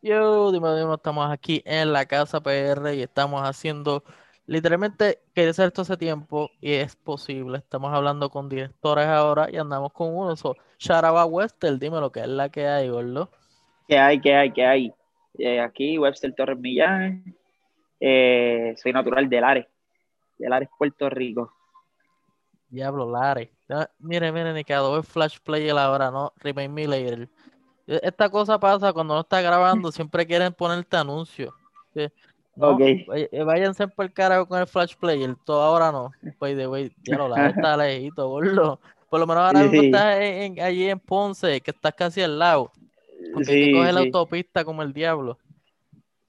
Yo, dime, dime, estamos aquí en la casa PR y estamos haciendo, literalmente, quería hacer esto hace tiempo y es posible. Estamos hablando con directores ahora y andamos con uno. So, shout out a Wester, dime lo que es la que hay, gordo. ¿Qué hay? ¿Qué hay? ¿Qué hay? Eh, aquí, Webster Torres Millán. Eh, soy natural de Lares, de Lares, Puerto Rico. Diablo, Lare. Ah, Mire, mire, ni quedó el flash player ahora, ¿no? Remain me later. E- Esta cosa pasa cuando no está grabando, siempre quieren ponerte anuncios. Sí. No, Ok. vay- eh, váyanse por el carajo con el flash player, todo ahora no. By the way, diablo, Lare está lejito, gordo. Por lo menos ahora mismo Sí. estás en- en- allí en Ponce, que estás casi al lado. Porque hay que Sí, coger la autopista como el diablo.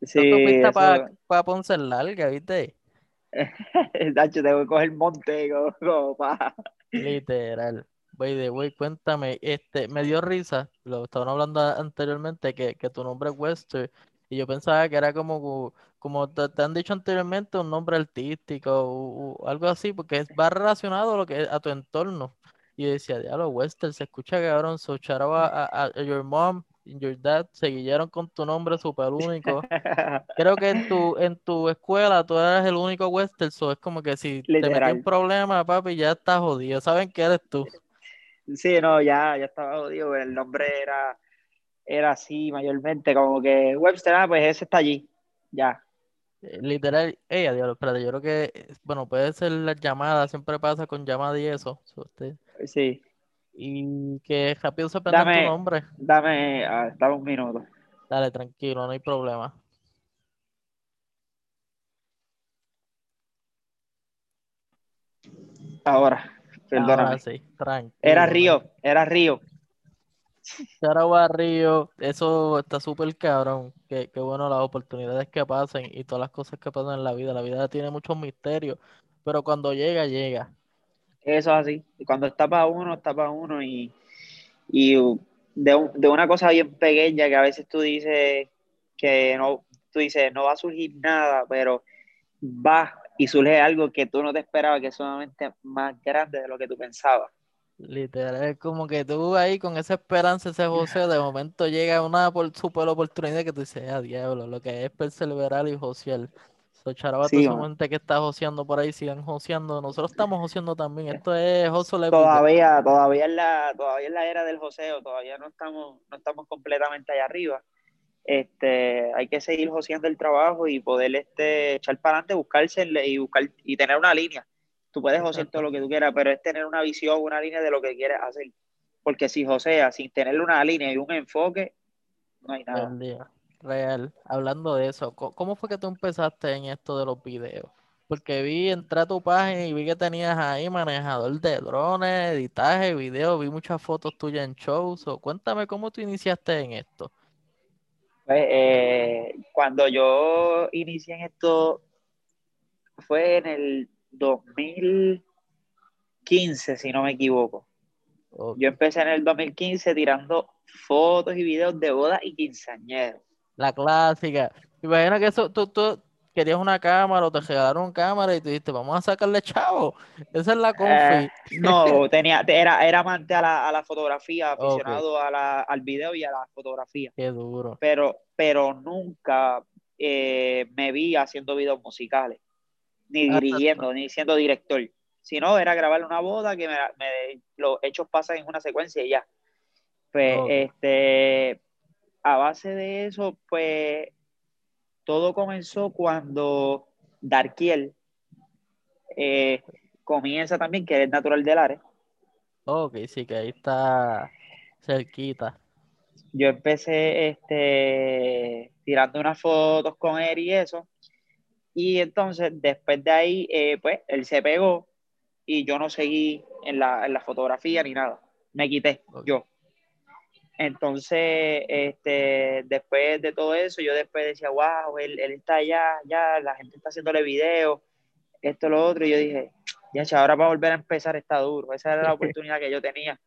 La sí, autopista para Ponce es larga, ¿viste? Nacho, tengo que coger monte como, como pa- Literal. By the way, cuéntame, este, me dio risa, lo estaban hablando anteriormente, que, que tu nombre es Wester, y yo pensaba que era como, como te, te han dicho anteriormente, un nombre artístico o, o algo así, porque es, va relacionado a lo que a tu entorno. Y yo decía, diablo, Wester, se escucha cabrón, so shout out a, a, a your mom and your dad, se guiaron con tu nombre súper único. Creo que en tu, en tu escuela tú eras el único Western, so es como que si te metí un problema, papi, ya estás jodido. Saben que eres tú. Sí, no, ya, ya estaba jodido. El nombre era, era así mayormente, como que Webster, ah, pues ese está allí. Ya. Eh, Literal, ella, diablo, espérate, yo creo que, eh, bueno, puede ser la llamada, siempre pasa con llamada y eso. so, usted- Sí. y que rápido se aprendan tu Dame, nombre. dame, ah, dame un minuto. Dale, tranquilo, no hay problema. Ahora, perdóname. Sí, tranquilo. Era. Río, era Río. Out Río, eso está súper cabrón. Qué, qué bueno las oportunidades que pasen y todas las cosas que pasan en la vida. La vida tiene muchos misterios, pero cuando llega, llega. Eso es así. Y Cuando está para uno, está para uno. Y, y de, un- de una cosa bien pequeña que a veces tú dices que no, tú dices, no va a surgir nada, pero va y surge algo que tú no te esperabas, que es sumamente más grande de lo que tú pensabas. Literal, es como que tú ahí con esa esperanza, ese José, de momento llega una por, super oportunidad que tú dices, ah, diablo, lo que es perseverar y josear. So, charaba a toda Sí, que está joseando por ahí, sigan joseando. Nosotros estamos joseando también. Esto es day. Todavía, todavía es la, todavía es la era del joseo, todavía no estamos, no estamos completamente allá arriba. Este, hay que seguir joseando el trabajo y poder este, echar para adelante, buscarse y buscar y tener una línea. Tú puedes josear todo lo que tú quieras, pero es tener una visión, una línea de lo que quieres hacer. Porque si joseas sin tener una línea y un enfoque, no hay nada. Real. Hablando de eso, ¿cómo fue que tú empezaste en esto de los videos? Porque vi, entré a tu página y vi que tenías ahí manejador de drones, editaje, video, vi muchas fotos tuyas en shows. Cuéntame cómo tú iniciaste en esto. Pues, eh, cuando yo inicié en esto, fue en el 2015, si no me equivoco. Yo empecé en el 2015 tirando fotos y videos de bodas y quinceañeros. La clásica. Imagina que eso, tú, tú querías una cámara o te regalaron cámara y tú dijiste, vamos a sacarle chavo. Esa es la confi. Eh, no, tenía, era, era amante a la, a la fotografía, aficionado a la, al video y a la fotografía, Qué duro. pero, pero nunca eh, me vi haciendo videos musicales, ni Ah, dirigiendo, ni siendo director. Si no, era grabar una boda que me, me- los hechos pasan en una secuencia y ya. Pues, este, a base de eso, pues, todo comenzó cuando Darkiel eh, comienza también, que es natural del área. Ok, sí, que ahí está cerquita. Yo empecé este, tirando unas fotos con él y eso. Y entonces, después de ahí, eh, pues, él se pegó y yo no seguí en la, en la fotografía ni nada. Me quité yo. Entonces, este, después de todo eso, yo después decía, wow, él, él está allá, ya, la gente está haciéndole videos, esto, lo otro. Y yo dije, ya, ahora para volver a empezar está duro. Esa era la oportunidad que yo tenía.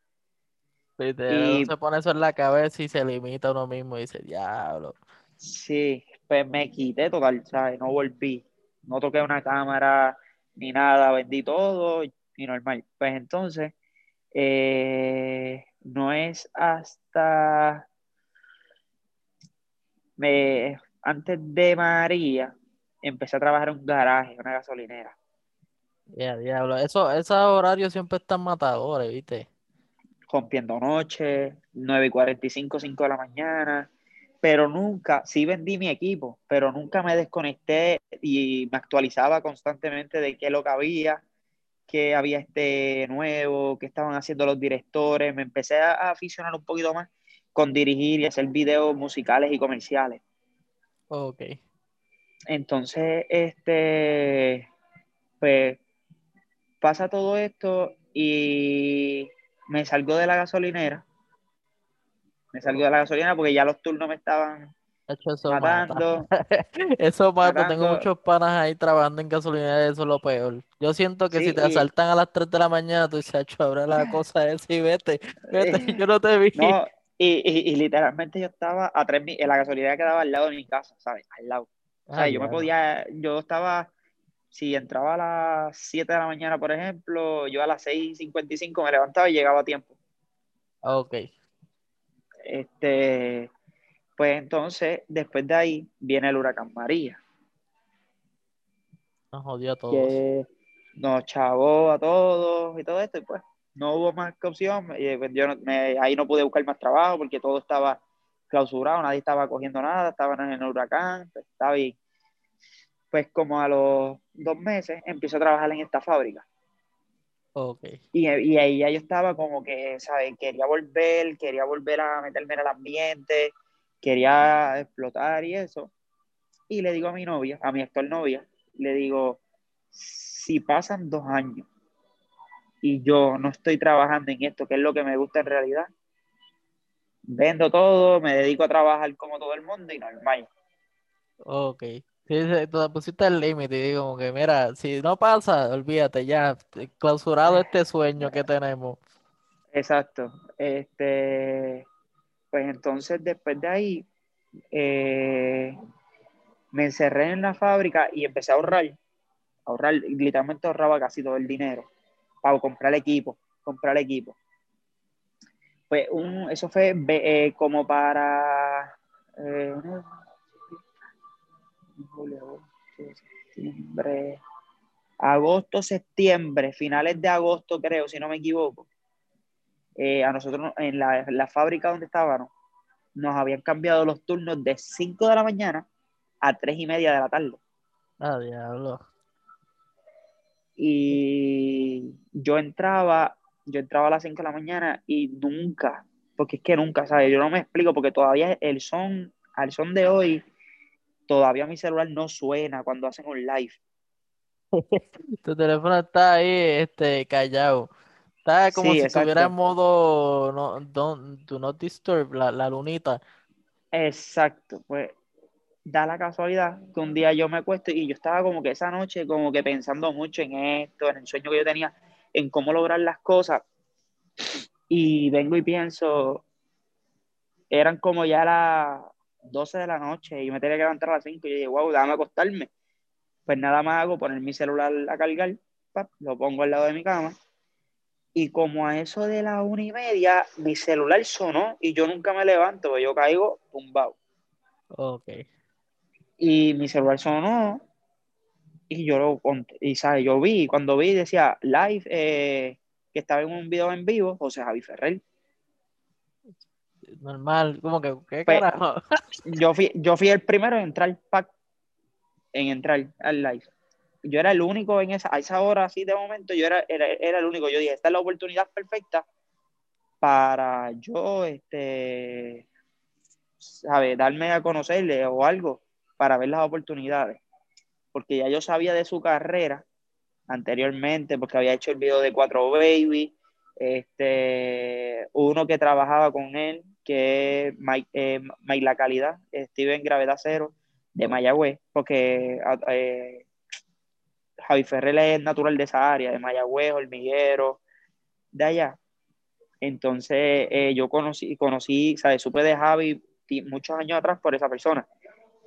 Y se pone eso en la cabeza y se limita a uno mismo y dice, diablo. sí, pues me quité total, ¿sabes? No volví. No toqué una cámara ni nada, vendí todo y normal. Pues entonces, eh, no es hasta me, antes de María, empecé a trabajar en un garaje, una gasolinera. Ya, diablo. Eso, esos horarios siempre están matadores, ¿viste? rompiendo noche, 9 y 45, 5 de la mañana, pero nunca, sí vendí mi equipo, pero nunca me desconecté y me actualizaba constantemente de qué lo que había, qué había este nuevo, qué estaban haciendo los directores, me empecé a aficionar un poquito más con dirigir y hacer videos musicales y comerciales. Ok. Entonces, este, pues pasa todo esto y me salgo de la gasolinera. Me salgo de la gasolinera porque ya los turnos me estaban eso matando. mata. Eso mata. Tengo matando. muchos panas ahí trabajando en gasolinera, eso es lo peor. Yo siento que Sí, si te y, asaltan a las 3 de la mañana, tú dices, "Acho, abre la cosa esa y vete, vete, yo no te vi. no, y, y- y literalmente yo estaba a tres, en la gasolinera quedaba al lado de mi casa, ¿sabes? Al lado. O sea, yo me podía, yo estaba, si entraba a las 7 de la mañana, por ejemplo, yo a las 6.55 me levantaba y llegaba a tiempo. Ok. Este, pues entonces, después de ahí, viene el huracán María. Nos jodió a todos. que nos chavó a todos y todo esto, y pues no hubo más que opción. Y, pues, yo no- me- ahí no pude buscar más trabajo porque todo estaba clausurado, nadie estaba cogiendo nada, estaban en el huracán, pues, estaba bien. Pues como a los dos meses empiezo a trabajar en esta fábrica. Y, y ahí ya yo estaba como que, ¿sabes? Quería volver, quería volver a meterme en el ambiente, quería explotar y eso. Y le digo a mi novia, a mi actual novia, le digo, si pasan dos años y yo no estoy trabajando en esto, que es lo que me gusta en realidad, vendo todo, me dedico a trabajar como todo el mundo y normal. Ok. Sí, pusiste el límite y digo como que, mira, si no pasa, olvídate ya, clausurado este sueño que tenemos. Exacto. Este, pues entonces después de ahí eh, me encerré en la fábrica y empecé a ahorrar. Ahorrar, literalmente ahorraba casi todo el dinero para comprar equipo, comprar equipo. Pues un, eso fue eh, como para eh, agosto, septiembre, finales de agosto creo, si no me equivoco. Eh, a nosotros en la, la fábrica donde estábamos, nos habían cambiado los turnos de 5 de la mañana a 3 y media de la tarde. Ah, diablo. Y yo entraba, yo entraba a las 5 de la mañana y nunca, porque es que nunca, ¿sabes? Yo no me explico, porque todavía el son, al son de hoy, todavía mi celular no suena cuando hacen un live. Tu teléfono está ahí, este, callado. Está como Sí, si estuviera en exacto. modo no, don't, do not disturb, la, la lunita. Exacto. Pues da la casualidad que un día yo me acuesto y yo estaba como que esa noche como que pensando mucho en esto, en el sueño que yo tenía, en cómo lograr las cosas. Y vengo y pienso, eran como ya las 12 de la noche y me tenía que levantar a las 5 y yo dije, wow, déjame acostarme. Pues nada más hago poner mi celular a cargar, pap, lo pongo al lado de mi cama y como a eso de la una y media, mi celular sonó y yo nunca me levanto, yo caigo tumbado. Ok. Y mi celular sonó y yo lo y ¿sabes? yo vi, cuando vi decía live, eh, que estaba en un video en vivo, José Javi Ferrer. Normal, como que, ¿qué Pues, carajo? yo, fui, yo fui el primero en entrar pack, en entrar al live. Yo era el único en esa, a esa hora así de momento, yo era, era, era el único. Yo dije, esta es la oportunidad perfecta para yo, este, ¿sabes? Darme a conocerle o algo para ver las oportunidades. Porque ya yo sabía de su carrera anteriormente, porque había hecho el video de Cuatro Baby, este, uno que trabajaba con él, que es Mike, eh, Mike La Calidad, Steven Gravedad Cero, de Mayagüez, porque eh, Javi Ferrer es natural de esa área, de Mayagüez, Hormiguero, de allá. Entonces eh, yo conocí, conocí, ¿sabes? Supe de Javi muchos años atrás por esa persona.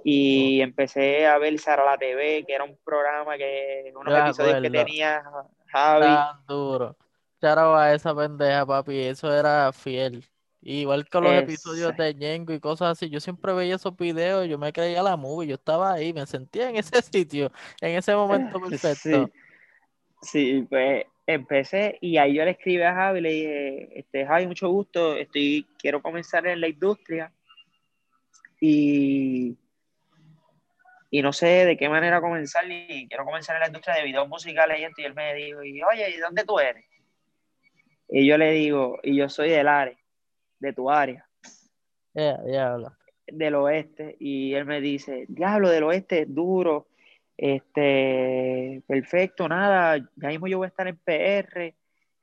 Y empecé a ver Sara la TV, que era un programa que, unos episodios que acuerdo. tenía Javi. Tan duro. Charo a esa pendeja, papi, eso era fiel. Igual que los episodios de Ñengo y cosas así, yo siempre veía esos videos, yo me creía la movie, yo estaba ahí, me sentía en ese sitio, en ese momento perfecto. sí, sí, pues empecé y ahí yo le escribí a Javi, le dije, este, Javi, mucho gusto, estoy, quiero comenzar en la industria y, y no sé de qué manera comenzar, ni quiero comenzar en la industria de videos musicales y esto, y él me dijo, y, oye, ¿y dónde tú eres? Y yo le digo, y yo soy del área, de tu área, diablo. del oeste, y él me dice, diablo, del oeste es duro, este, perfecto, nada, ya mismo yo voy a estar en PR,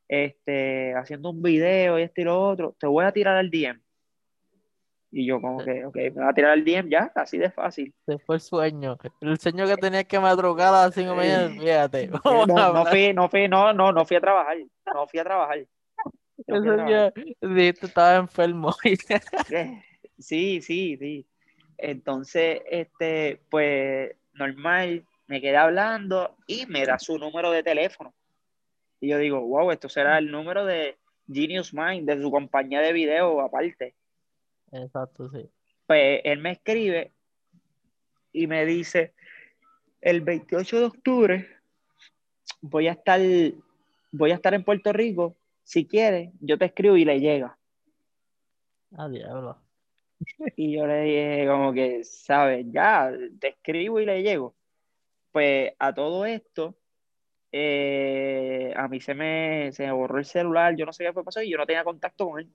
este, haciendo un video y esto y lo otro, te voy a tirar al DM. Y yo como que, ok, me va a tirar al DM ya, así de fácil. Se fue el sueño. El sueño que tenías que madrugar a las 5 de mañana, fíjate. No, fui, no fui, no, no, no fui a trabajar, no fui a trabajar. No fui a Ese trabajar. día dijiste, estaba enfermo. Sí, sí, sí. Entonces, este, pues, normal, me quedé hablando y me da su número de teléfono. Y yo digo, wow, esto será el número de Genius Mind, de su compañía de video aparte. Exacto, sí. Pues él me escribe y me dice, el 28 de octubre voy a estar, voy a estar en Puerto Rico. Si quieres, yo te escribo y le llega. Ah, diablo. Y yo le dije como que, ¿sabes? Ya, te escribo y le llego. Pues a todo esto, eh, a mí se me, se me borró el celular, yo no sé qué fue pasó y yo no tenía contacto con él.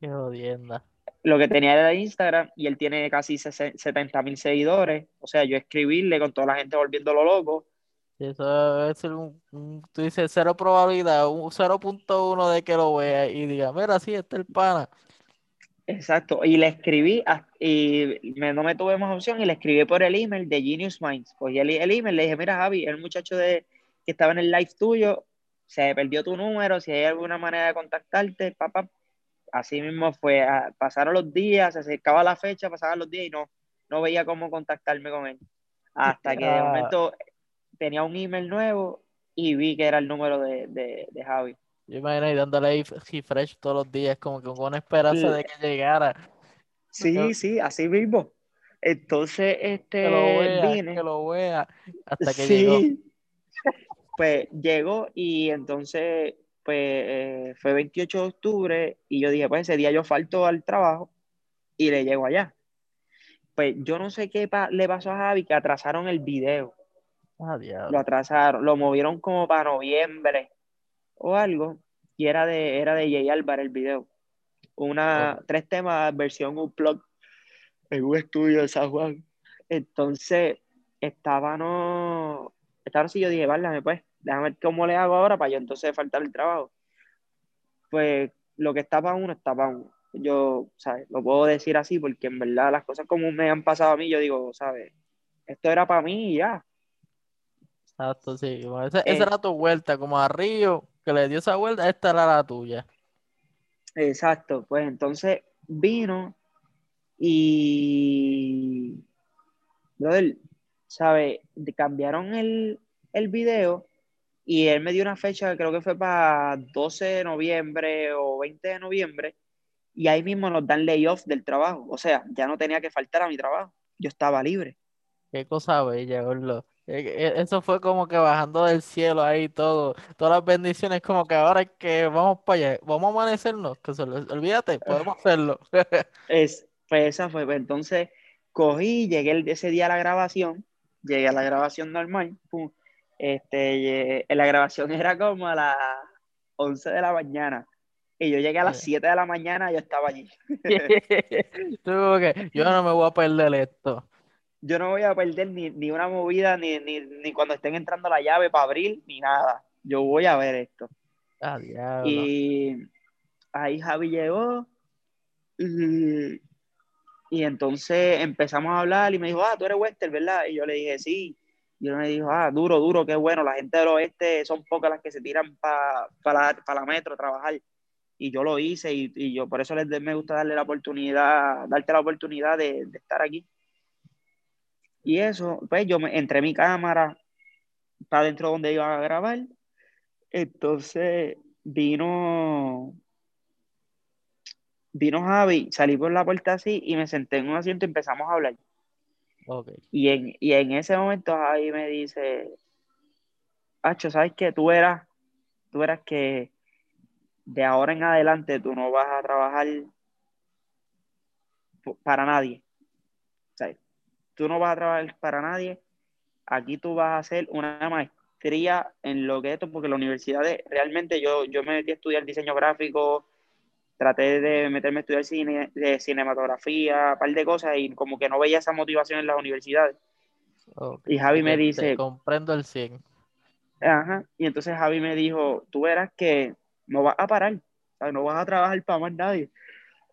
Qué jodienda. Lo que tenía era Instagram y él tiene casi 70 mil seguidores. O sea, yo escribirle con toda la gente volviéndolo loco. Eso ser un, un- tú dices cero probabilidad, un 0.1 de que lo vea y diga, mira, sí, este es el pana. Exacto. Y le escribí a- y me- no me tuve más opción y le escribí por el email de Genius Minds. Cogí el, el email, le dije, mira Javi, el muchacho de, que estaba en el live tuyo, se perdió tu número, si hay alguna manera de contactarte, papá. Así mismo fue, pasaron los días, se acercaba la fecha, pasaban los días y no, no veía cómo contactarme con él. Hasta que de Ah. momento tenía un email nuevo y vi que era el número de, de, de Javi. Yo imagino ahí dándole refresh todos los días, como que con una esperanza de que llegara. Sí, sí, así mismo. Entonces, Que lo este, vea, vine. que lo vea, hasta que Sí. llegó. Pues llegó y entonces, pues eh, fue 28 de octubre y yo dije, pues ese día yo falto al trabajo y le llego allá. Pues yo no sé qué pa- le pasó a Javi, que atrasaron el video, Ah, lo atrasaron, lo movieron como para noviembre o algo y era de, era de Jay Álvarez el video. Una, tres temas, versión Unplugged en un estudio de San Juan. Entonces, estaba no. Estaba así, yo dije, válame, pues, déjame ver cómo le hago ahora para yo entonces faltar el trabajo. Pues lo que está para uno, está para uno. Yo, ¿sabes? Lo puedo decir así porque en verdad las cosas como me han pasado a mí, yo digo, ¿sabes? Esto era para mí y ya. Exacto, sí. Como ese- Eh. esa era tu vuelta, como a Río, que le dio esa vuelta, esta era la tuya. Exacto. Pues entonces vino y. Brother, ¿sabes? De- Cambiaron el, el video y él me dio una fecha, creo que fue para 12 de noviembre o 20 de noviembre, y ahí mismo nos dan layoff del trabajo. O sea, ya no tenía que faltar a mi trabajo. Yo estaba libre. Qué cosa bella, gordo. Eh, eh, Eso fue como que bajando del cielo ahí todo, todas las bendiciones, como que ahora es que vamos para allá, vamos a amanecernos, que se lo- olvídate, podemos hacerlo. Es, pues esa fue. Pues entonces cogí, llegué ese día a la grabación, llegué a la grabación normal, pum. Este, lle- la grabación era como a las 11 de la mañana. Y yo llegué a las Sí. 7 de la mañana y yo estaba allí. Tú que, yo no me voy a perder esto. Yo no voy a perder ni, ni una movida, ni, ni, ni cuando estén entrando la llave para abrir, ni nada. Yo voy a ver esto. Ah. Y ahí Javi llegó y, y entonces empezamos a hablar y me dijo, ah, tú eres Wester, ¿verdad? Y yo le dije, sí. Y él me dijo, ah, duro, duro, qué bueno. La gente del oeste son pocas las que se tiran para la, pa la metro a trabajar. Y yo lo hice y, y yo por eso les, me gusta darle la oportunidad, darte la oportunidad de, de estar aquí. Y eso, pues yo me, entré mi cámara para dentro donde iba a grabar. Entonces vino, vino Javi, salí por la puerta así y me senté en un asiento y empezamos a hablar. Y en, y en ese momento Javi me dice, Hacho, ¿sabes qué? Tú eras, tú eras que de ahora en adelante tú no vas a trabajar para nadie. O sea, tú no vas a trabajar para nadie. Aquí tú vas a hacer una maestría en lo que esto, porque la universidad de, realmente yo, yo me metí a estudiar diseño gráfico, traté de meterme a estudiar cine, de cinematografía, un par de cosas, y como que no veía esa motivación en las universidades. Okay. Y Javi me dice... Te comprendo el 100. Ajá, y entonces Javi me dijo, tú verás que no vas a parar, o sea, no vas a trabajar para más nadie.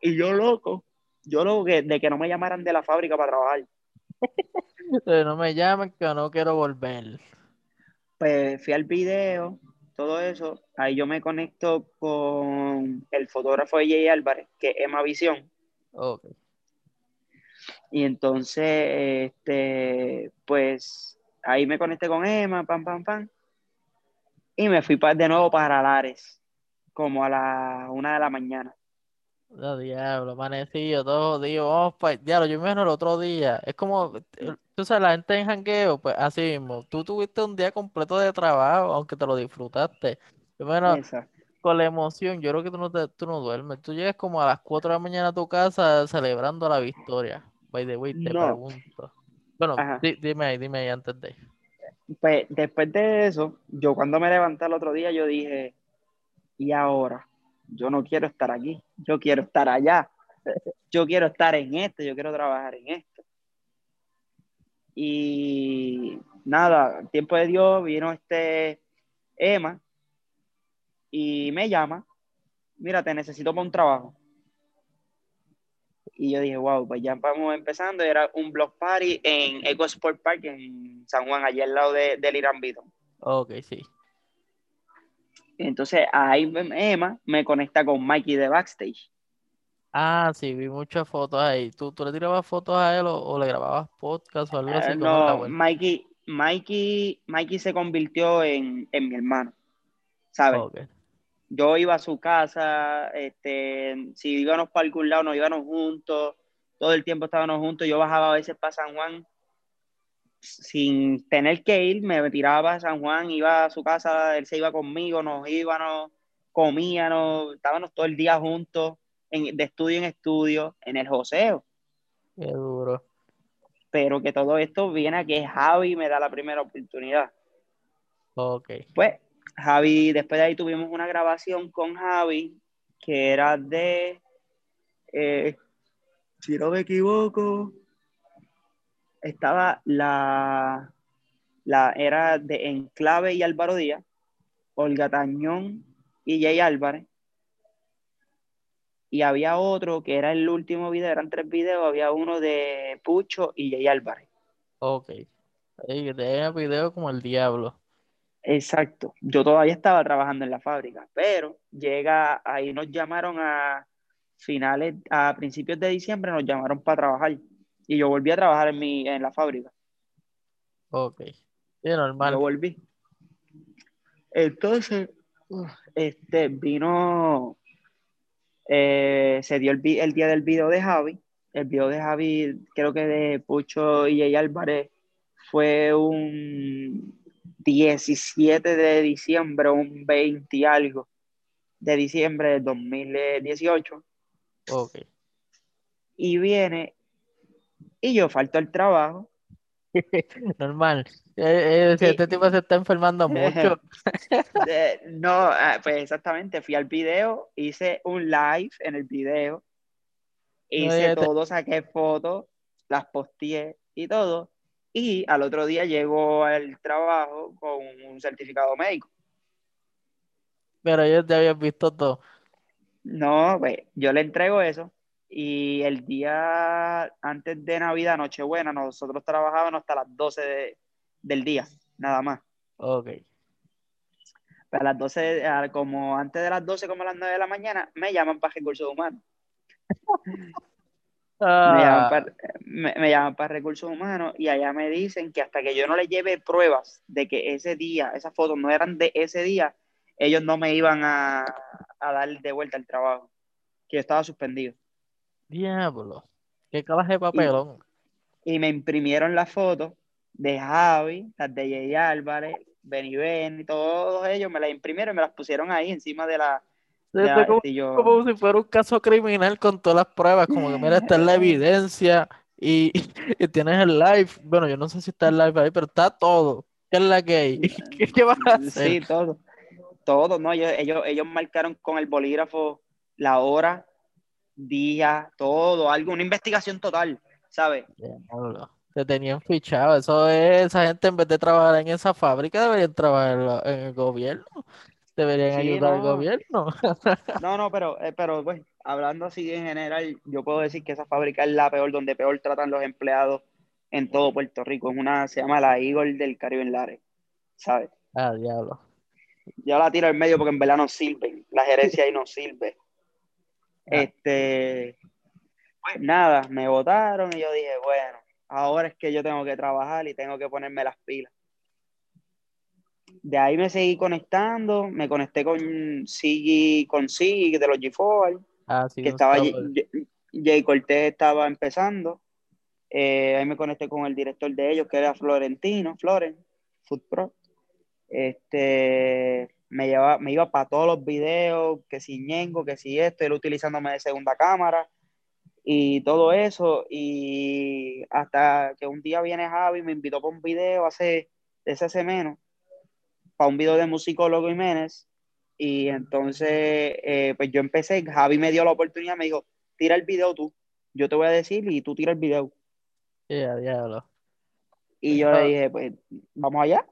Y yo loco, yo loco que, de que no me llamaran de la fábrica para trabajar. No me llamen que no quiero volver. Pues fui al video, todo eso, ahí yo me conecto con el fotógrafo de Jay Álvarez, que es Emma Visión. Okay. Y entonces, este, pues ahí me conecté con Emma, pam, pam, pam. Y me fui de nuevo para Lares, como a la una de la mañana. No, diablo, amanecido, todo jodido, vamos para, diablo, yo me el otro día, es como, tú sabes, la gente en jangueo, pues así mismo, tú tuviste un día completo de trabajo, aunque te lo disfrutaste, yo menos, con la emoción, yo creo que tú no, te, tú no duermes, tú llegas como a las 4 de la mañana a tu casa celebrando la victoria, by the way, te pregunto, bueno, dime ahí, dime ahí antes de. Pues después de eso, yo cuando me levanté el otro día, yo dije, ¿y ahora? Yo no quiero estar aquí, yo quiero estar allá, yo quiero estar en esto, yo quiero trabajar en esto. Y nada, tiempo de Dios, vino este Emma y me llama, mira, te necesito para un trabajo. Y yo dije, wow, pues ya vamos empezando. Era un block party en Eco Sport Park en San Juan, allí al lado de, del Irán Vito. Ok, sí. Entonces ahí Emma me conecta con Mikey de backstage. Ah, sí, vi muchas fotos ahí. ¿Tú, tú le tirabas fotos a él o, le grababas podcast o algo así? Uh, no, Mikey, Mikey, Mikey se convirtió en, en mi hermano, ¿sabes? Okay yo iba a su casa, este, si íbamos para algún lado, nos íbamos juntos, todo el tiempo estábamos juntos, yo bajaba a veces para San Juan sin tener que ir, me tiraba a San Juan, iba a su casa, él se iba conmigo, nos íbamos, comíamos, estábamos todo el día juntos, en, de estudio en estudio, en el joseo. Qué duro. Pero que todo esto viene a que Javi me da la primera oportunidad. Ok. Pues Javi, después de ahí tuvimos una grabación con Javi, que era de, eh, si no me equivoco, estaba la, la, era de Enclave y Álvaro Díaz, Olga Tañón y Jay Álvarez. Y había otro que era el último video, eran tres videos, había uno de Pucho y Jay Álvarez. Ok. Ahí te video como el diablo. Exacto. Yo todavía estaba trabajando en la fábrica, pero llega, ahí nos llamaron a finales, a principios de diciembre nos llamaron para trabajar y yo volví a trabajar en mi, en la fábrica. Ok. Sí, normal. Yo volví. Entonces, este, vino, eh, se dio el, el, día del video de Javi. El video de Javi, creo que de Pucho y Jay Álvarez, fue un 17 de diciembre, un 20 y algo de diciembre de 2018. Ok. Y viene y yo falto el trabajo. Normal. Eh, eh, este tipo se está enfermando mucho. no, ah, pues exactamente, fui al video, hice un live en el video, hice todo, saqué fotos, las posteé y todo y al otro día llego al trabajo con un certificado médico. Pero yo te había visto todo. No, pues yo le entrego eso y el día antes de Navidad, Nochebuena, nosotros trabajábamos hasta las 12 del día, nada más. Ok. Pues a las 12, como antes de las 12, como a las 9 de la mañana, me llaman para recursos humanos. Ah. Me, llaman para, recursos humanos y allá me dicen que hasta que yo no les lleve pruebas de que ese día, esas fotos no eran de ese día, ellos no me iban a, dar de vuelta el trabajo. que yo estaba suspendido. Diablo. Qué clase de papelón. y me imprimieron las fotos de Javi, las de Jay Álvarez, Benny Ben y todos ellos, me las imprimieron y me las pusieron ahí encima de la... De Esto la es como, este, yo, como si fuera un caso criminal con todas las pruebas. Como que, mira, esta es la evidencia y, y tienes el live. Bueno, yo no sé si está el live ahí, pero está todo. ¿Qué es la que hay? ¿Qué, qué vas a hacer? Sí, todo. Todo, ¿no? Ellos, ellos, ellos marcaron con el bolígrafo la hora, día, todo, algo, una investigación total, ¿sabes? Te tenían fichado. Eso es, esa gente en vez de trabajar en esa fábrica deberían trabajar en, el gobierno. Deberían Sí, ayudar al no, gobierno. no, no, pero, eh, pero pues, hablando así en general, yo puedo decir que esa fábrica es la peor, donde peor tratan los empleados en todo Puerto Rico. Es una, se llama la Eagle del Caribe en Lares, ¿sabes? Ah, diablo. Yo la tiro en medio porque en verdad no sirven, la gerencia ahí no sirve. Ah, Este, pues nada, me votaron y yo dije, bueno, ahora es que yo tengo que trabajar y tengo que ponerme las pilas. De ahí me seguí conectando, me conecté con Sigi, con Sigi de los G4, ah, sí, que un estaba. J- Jay Cortés estaba empezando. Eh, ahí me conecté con el director de ellos, que era Florentino, Floren, Food Pro. Este, me, llevaba, me iba para todos los videos, que si Ñengo, que si esto, él utilizándome de segunda cámara y todo eso. Y hasta que un día viene Javi, me invitó para un video hace, ese hace menos, para un video de musicólogo Jiménez. Y entonces, eh, pues yo empecé, Javi me dio la oportunidad, me dijo, tira el video tú, yo te voy a decir y tú tira el video. Yeah, diablo. Y yo le dije, pues vamos allá.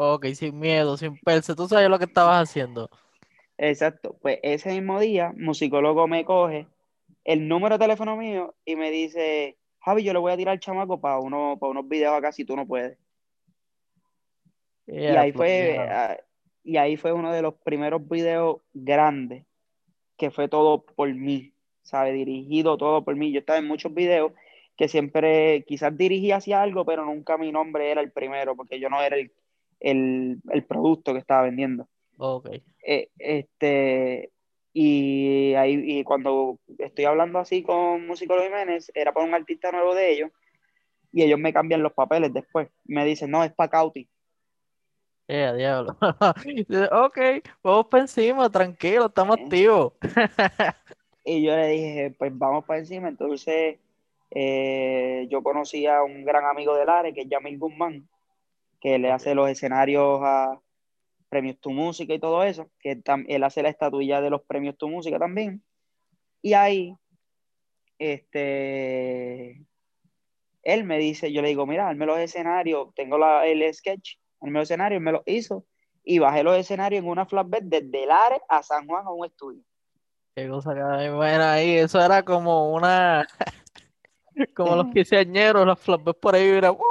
Ok, sin miedo, sin perse. Tú sabes lo que estabas haciendo. Exacto. Pues ese mismo día, musicólogo me coge el número de teléfono mío y me dice, Javi, yo le voy a tirar al chamaco para uno, para unos videos acá si tú no puedes. Y ahí fue, ah, y ahí fue uno de los primeros videos grandes que fue todo por mí, ¿sabes? Dirigido todo por mí. Yo estaba en muchos videos que siempre quizás dirigía hacia algo, pero nunca mi nombre era el primero, porque yo no era el, el, el producto que estaba vendiendo. Ok. Eh, este, y ahí y cuando estoy hablando así con Músico Jiménez, era para un artista nuevo de ellos, y ellos me cambian los papeles después. Me dicen, no, es para Cauti. Yeah, diablo. Ok, vamos para encima, tranquilo, estamos Eh, activos. Y yo le dije, pues vamos para encima. Entonces, eh, yo conocí a un gran amigo del área, que es Yamil Guzmán, que le hace los escenarios a Premios Tu Música y todo eso, que él hace la estatuilla de los Premios Tu Música también. Y ahí, este, él me dice, yo le digo, mira, hazme los escenarios, tengo la, el sketch, hazme los escenarios, me los hizo, y bajé los escenarios en una flatbed desde Lares a San Juan a un estudio. Qué cosa que bueno ahí. Eso era como una, como los quinceañeros, los flashbacks por ahí, era uh.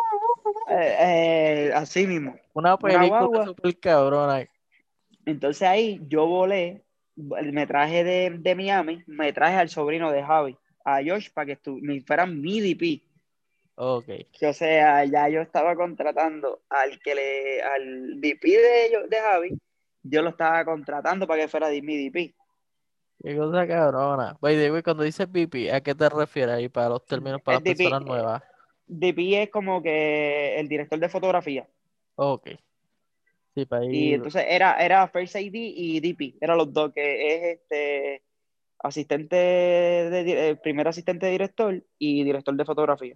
Eh, eh, así mismo, una una película guagua. súper cabrona. Entonces ahí yo volé, me traje de, de Miami, me traje al sobrino de Javi, a Josh, para que me fueran mi DP. Ok. Que, o sea, ya yo estaba contratando al que le, al DP de de Javi, yo lo estaba contratando para que fuera de mi DP. Qué cosa cabrona. By the way, cuando dices VP, ¿a qué te refieres ahí para los términos para El las DP, personas nuevas? DP es como que el director de fotografía. Ok. Sí, para Y ir. entonces era, era First AD y DP, eran los dos, que es este asistente de, eh, primer asistente de director y director de fotografía.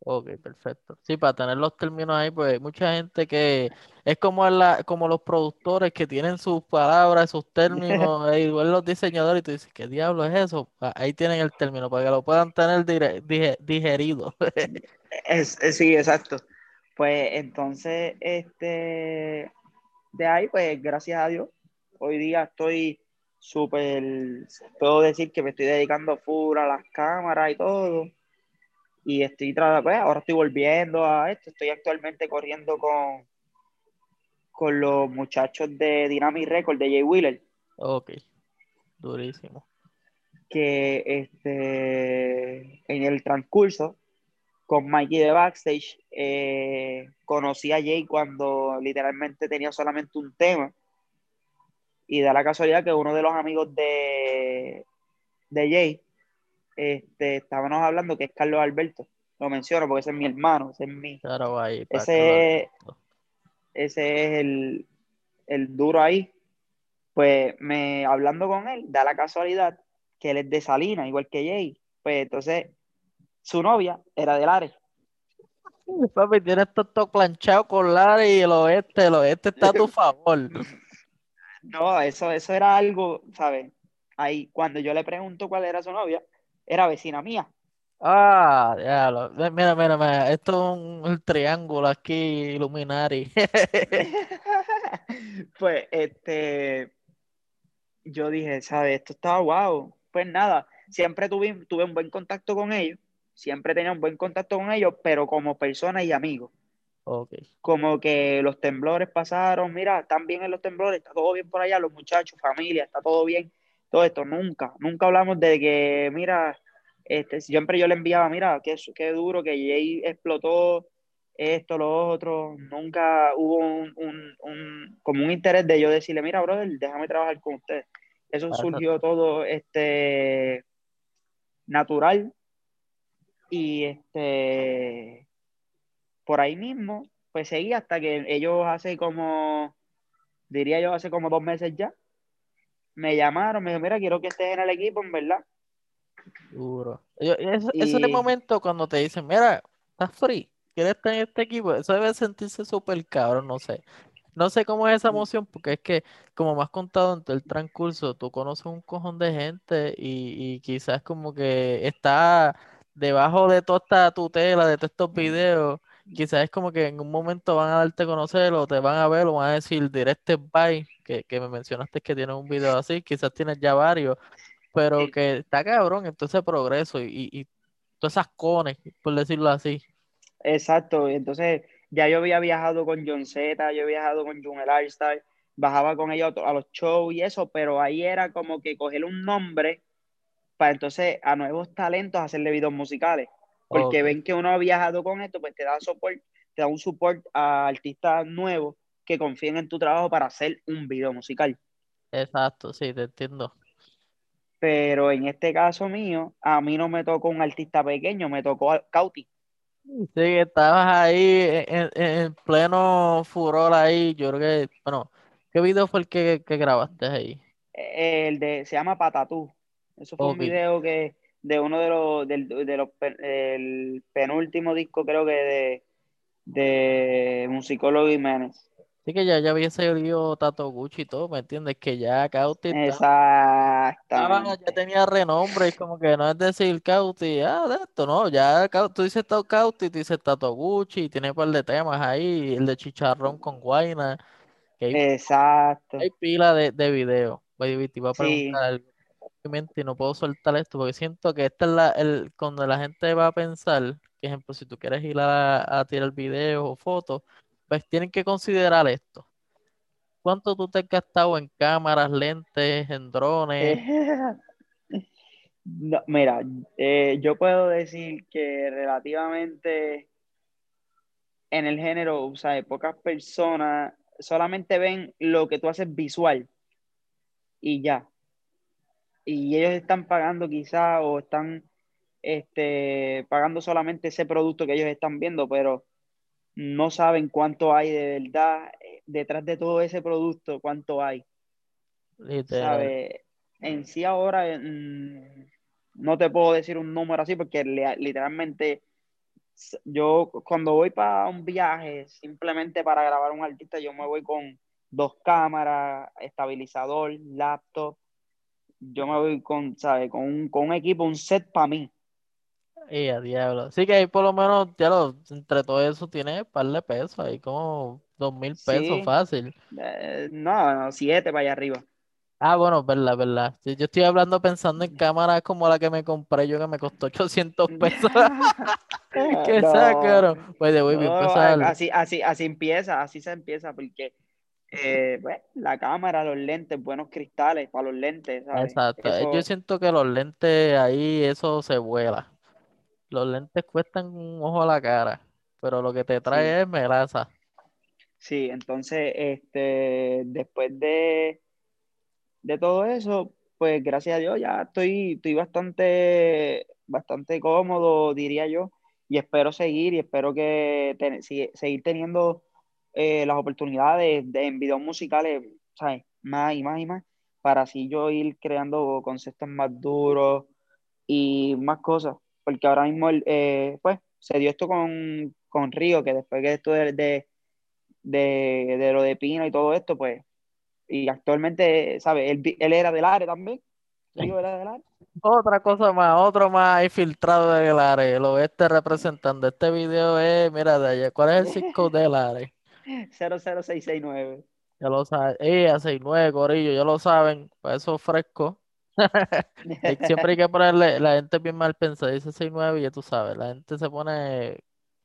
Ok, perfecto. Sí, para tener los términos ahí, pues mucha gente que es como, la, como los productores que tienen sus palabras, sus términos, e igual los diseñadores, y tú dices, ¿qué diablo es eso? Ah, Ahí tienen el término, para que lo puedan tener dire- digerido. Es, es- sí, exacto. Pues entonces, este, de ahí, pues gracias a Dios, hoy día estoy súper, puedo decir que me estoy dedicando full a las cámaras y todo. Y estoy, pues, ahora estoy volviendo a esto, estoy actualmente corriendo con, con los muchachos de Dynamic Record, de Jay Wheeler, Ok, durísimo. que este, en el transcurso con Mikey de Backstage, eh, conocí a Jay cuando literalmente tenía solamente un tema. Y da la casualidad que uno de los amigos de, de Jay, este, estábamos hablando que es Carlos Alberto. Lo menciono porque ese es mi hermano, ese es mi. Claro, ahí, ese, ese es el, el duro ahí. Pues me hablando con él, da la casualidad que él es de Salinas, igual que Jay. Pues entonces su novia era de Lares. Papi, tienes todo planchado con Lares y el oeste, el oeste está a tu favor. No, eso, eso era algo, ¿sabes? Ahí, cuando yo le pregunto cuál era su novia, era vecina mía. Ah, ya Mira, mira, mira. Esto es un, triángulo aquí, Illuminati. pues, este. Yo dije, ¿sabes? Esto estaba guau. Pues nada, siempre tuve, tuve un buen contacto con ellos. Siempre tenía un buen contacto con ellos, pero como persona y amigos. Okay. Como que los temblores pasaron, mira, están bien en los temblores, está todo bien por allá, los muchachos, familia, está todo bien. Todo esto, nunca, nunca hablamos de que, mira, este, siempre yo le enviaba, mira, qué, qué duro que Jay explotó esto, lo otro. Nunca hubo un, un, un, como un interés de yo decirle, mira, brother, déjame trabajar con usted. Eso surgió todo este natural y este por ahí mismo pues seguí hasta que ellos hace como diría yo hace como dos meses ya me llamaron me dijeron mira quiero que estés en el equipo en verdad Duro. Eso, es el momento cuando te dicen, mira, estás free, quieres estar en este equipo. Eso debe sentirse súper cabrón, no sé. No sé cómo es esa mm. emoción, porque es que, como me has contado en el transcurso, tú conoces un cojón de gente y, quizás como que está debajo de toda esta tutela, de todos estos videos, quizás es como que en un momento van a darte a conocer o te van a ver o van a decir directo bye, que, que me mencionaste que tienes un video así, quizás tienes ya varios, pero que está cabrón, entonces progreso y, y, todas esas cones, por decirlo así. Exacto, entonces ya yo había viajado con John Z, yo había viajado con Jun el bajaba con ellos a los shows y eso, pero ahí era como que coger un nombre para entonces a nuevos talentos hacerle videos musicales. Porque ven que uno ha viajado con esto, pues te da support, te da un support a artistas nuevos que confíen en tu trabajo para hacer un video musical. Exacto, sí, te entiendo pero en este caso mío, a mí no me tocó un artista pequeño, me tocó Cauti. Sí, estabas ahí en, pleno furor ahí, yo creo que, bueno, ¿qué video fue el que, grabaste ahí? El de, se llama Patatú. Eso fue un video que de uno de los, del, de los, el penúltimo disco creo que de, de Musicólogo Jiménez. Sí que ya, ya había salido Tato Gucci y todo, ¿me entiendes? Que ya Cauti ya tenía renombre, y como que no es decir Cauti, ah, de esto, no, ya tú dices Cauti, tú dices Tato Gucci, y tiene un par de temas ahí, el de Chicharrón con que hay, Exacto. Hay pila de, de videos. Iba a preguntar y no puedo soltar esto porque siento que esta es la, el, cuando la gente va a pensar, por ejemplo, si tú quieres ir a, a tirar videos o fotos, pues tienen que considerar esto. ¿Cuánto tú te has gastado en cámaras, lentes, en drones? mira, eh, yo puedo decir que relativamente en el género, o sea, pocas personas solamente ven lo que tú haces visual y ya. Y ellos están pagando quizá o están este, pagando solamente ese producto que ellos están viendo, pero no saben cuánto hay de verdad eh, detrás de todo ese producto, cuánto hay. En sí ahora mm, no te puedo decir un número así porque literalmente yo cuando voy para un viaje, simplemente para grabar un artista, yo me voy con dos cámaras, estabilizador, laptop. Yo me voy con, ¿sabes? Con un, con un equipo, un set para mí. Y a diablo. Sí que ahí por lo menos, ya lo, entre todo eso tiene un par de pesos, ahí como dos mil pesos fácil. Eh, no, no, siete para allá arriba. Ah, bueno, verdad, verdad. yo estoy hablando pensando en cámaras como la que me compré yo que me costó 800 pesos. ¿Qué no, Pues de voy no, así, así, así empieza, así se empieza, porque eh, pues, la cámara, los lentes, buenos cristales para los lentes. ¿sabes? Exacto. Yo siento que los lentes ahí, eso se vuela. Los lentes cuestan un ojo a la cara, pero lo que te trae es melaza. Sí, entonces, este, después de, de todo eso, pues gracias a Dios ya estoy, estoy bastante, bastante cómodo, diría yo, y espero seguir y espero que ten- si- seguir teniendo eh, las oportunidades de, en videos musicales, ¿sabes? Más y más y más, para así yo ir creando conceptos más duros y más cosas, porque ahora mismo, el, eh, pues, se dio esto con, con Río, que después que esto de, de, de, de lo de Pino y todo esto, pues, y actualmente, ¿sabes? Él, él era del área también, Río era del área. Otra cosa más, otro más infiltrado de Lares, el oeste representando. Este video es, mira de allá, ¿cuál es el Cisco de Lares? 00669. Ya lo saben, ella 69, Corillo, ya lo saben, para eso fresco. Siempre hay que ponerle, la gente es bien mal pensada, dice 69 y ya tú sabes, la gente se pone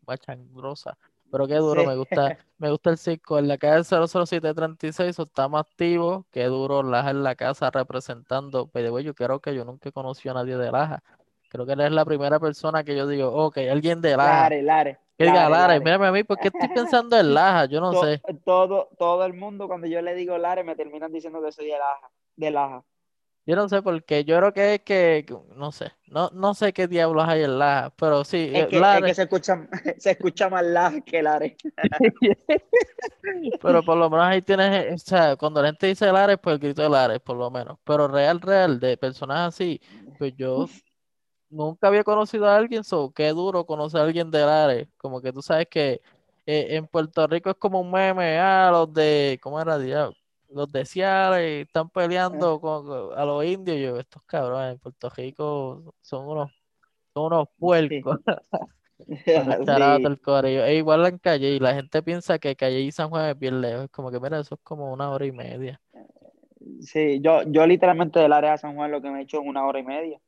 machangrosa. Pero qué duro, me Sí, gusta, me gusta el Cisco. En la calle 00736 eso está más activo, qué duro Laja en la casa representando. Pero yo creo que yo nunca he conocido a nadie de Laja. Creo que él es la primera persona que yo digo, ok, alguien de Laja. Lare, Lare, Que diga Lare, Lare. mírame a mí, ¿por qué estoy pensando en Laja? Yo no To- sé. todo, todo el mundo, cuando yo le digo Lare, me terminan diciendo que soy de Laja. De Laja. Yo no sé por qué. Yo creo que es que, no sé, no, no sé qué diablos hay en Laja, pero sí, Es eh, que, es Lara. que se escucha, se escucha más Laja que Lare. Pero por lo menos ahí tienes, o sea, cuando la gente dice Lares, pues el grito de Lares, por lo menos. Pero real, real, de personas así, pues yo nunca había conocido a alguien, so qué duro conocer a alguien de Lares. Como que tú sabes que eh, en Puerto Rico es como un meme, ah, los de, ¿cómo era? Diablo? Los de Ciales están peleando con, con- a los indios. Yo, estos cabrones en Puerto Rico son unos, son unos puercos. Sí, corillo. E igual en Calle, y la gente piensa que Calle y San Juan es bien lejos. Es como que, mira, eso es como una hora y media. sí. Yo, yo literalmente del área de San Juan lo que me he hecho es una hora y media,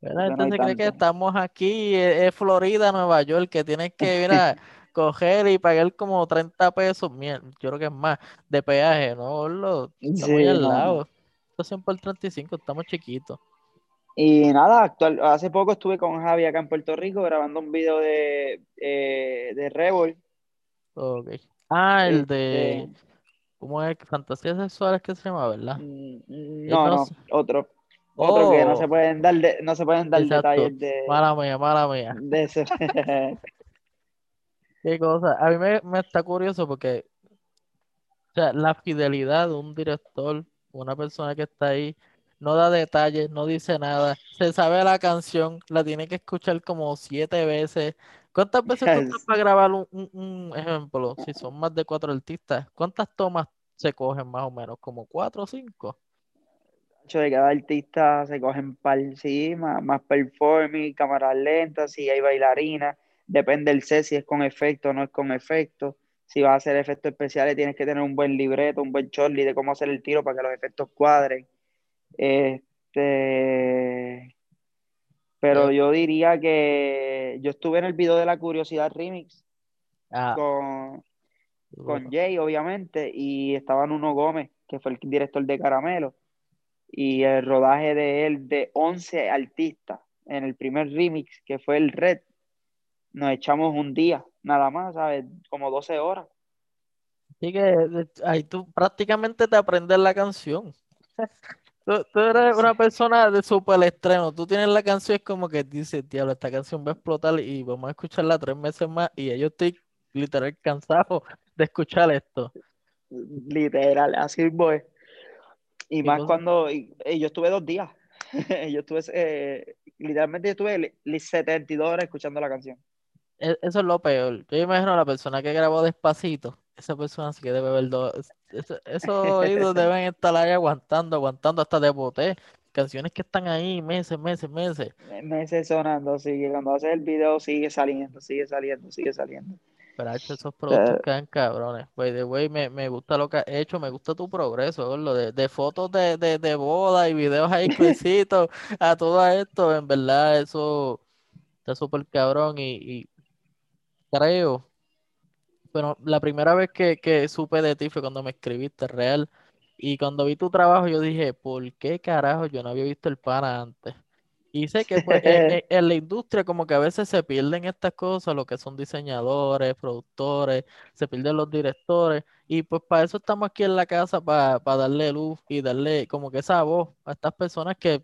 porque no cree que estamos aquí, es, es Florida, Nueva York, que tienes que ir a coger y pagar como 30 pesos, mierda, yo creo que es más, de peaje, ¿no? Gordo? Estamos Sí, al lado. Esto 100 por 35, estamos chiquitos. Y nada, actual, hace poco estuve con Javi acá en Puerto Rico grabando un video de, eh, de Revol. Ok. Ah, el de, Este, ¿cómo es? Fantasías sexuales que se llama, ¿verdad? mm, Eh, no, no otro. Otro que no se Oh, pueden dar, de- no se pueden dar exacto. detalles de, Mala mía, mala mía. de ese. Qué cosa. A mí me, me está curioso porque, o sea, la fidelidad de un director, una persona que está ahí, no da detalles, no dice nada, se sabe la canción, la tiene que escuchar como siete veces. ¿Cuántas veces estás para grabar un, un- un ejemplo? Si son más de cuatro artistas, ¿cuántas tomas se cogen más o menos? ¿Como cuatro o cinco? hecho de cada artista se cogen par, sí, más, más performing, cámaras lentas, si hay bailarina, depende del set, si es con efecto o no es con efecto. Si vas a hacer efectos especiales, tienes que tener un buen libreto, un buen chorli de cómo hacer el tiro para que los efectos cuadren. Este, pero Eh, yo diría que yo estuve en el video de la Curiosidad Remix ah, con, con. Jay, obviamente, y estaba Nuno Gómez, que fue el director de Caramelo. y el rodaje de él de 11 artistas en el primer remix, que fue el Red, nos echamos un día, nada más, ¿sabes? Como 12 horas. Así que ahí tú prácticamente te aprendes la canción. Tú, tú eres Sí, una persona de súper estreno. Tú tienes la canción, es como que dices, diablo, esta canción va a explotar y vamos a escucharla tres meses más. Y yo estoy literal cansado de escuchar esto. literal, así voy. Y ¿Qué más cosa? cuando y, y yo estuve dos días. yo estuve, eh, literalmente yo estuve li- li- 72 horas escuchando la canción. E- Eso es lo peor. Yo imagino a la persona que grabó despacito. Esa persona sí que debe ver dos. eso- Esos oídos deben estar ahí aguantando, aguantando hasta de boté. Canciones que están ahí meses, meses, meses. Meses sonando, sigue, cuando hace el video sigue saliendo, sigue saliendo, sigue saliendo. Pero hecho, esos productos quedan cabrones. By the way, me, me gusta lo que has hecho, me gusta tu progreso, de, de fotos de, de, de boda y videos ahí explícitos a todo esto. En verdad, eso está súper cabrón y, y creo. Pero la primera vez que, que supe de ti fue cuando me escribiste real. Y cuando vi tu trabajo, yo dije, ¿por qué carajo yo no había visto el pana antes? Y sé que pues en, en- la industria como que a veces se pierden estas cosas, lo que son diseñadores, productores, se pierden los directores y pues para eso estamos aquí en la casa, para, para darle luz y darle como que esa voz a estas personas que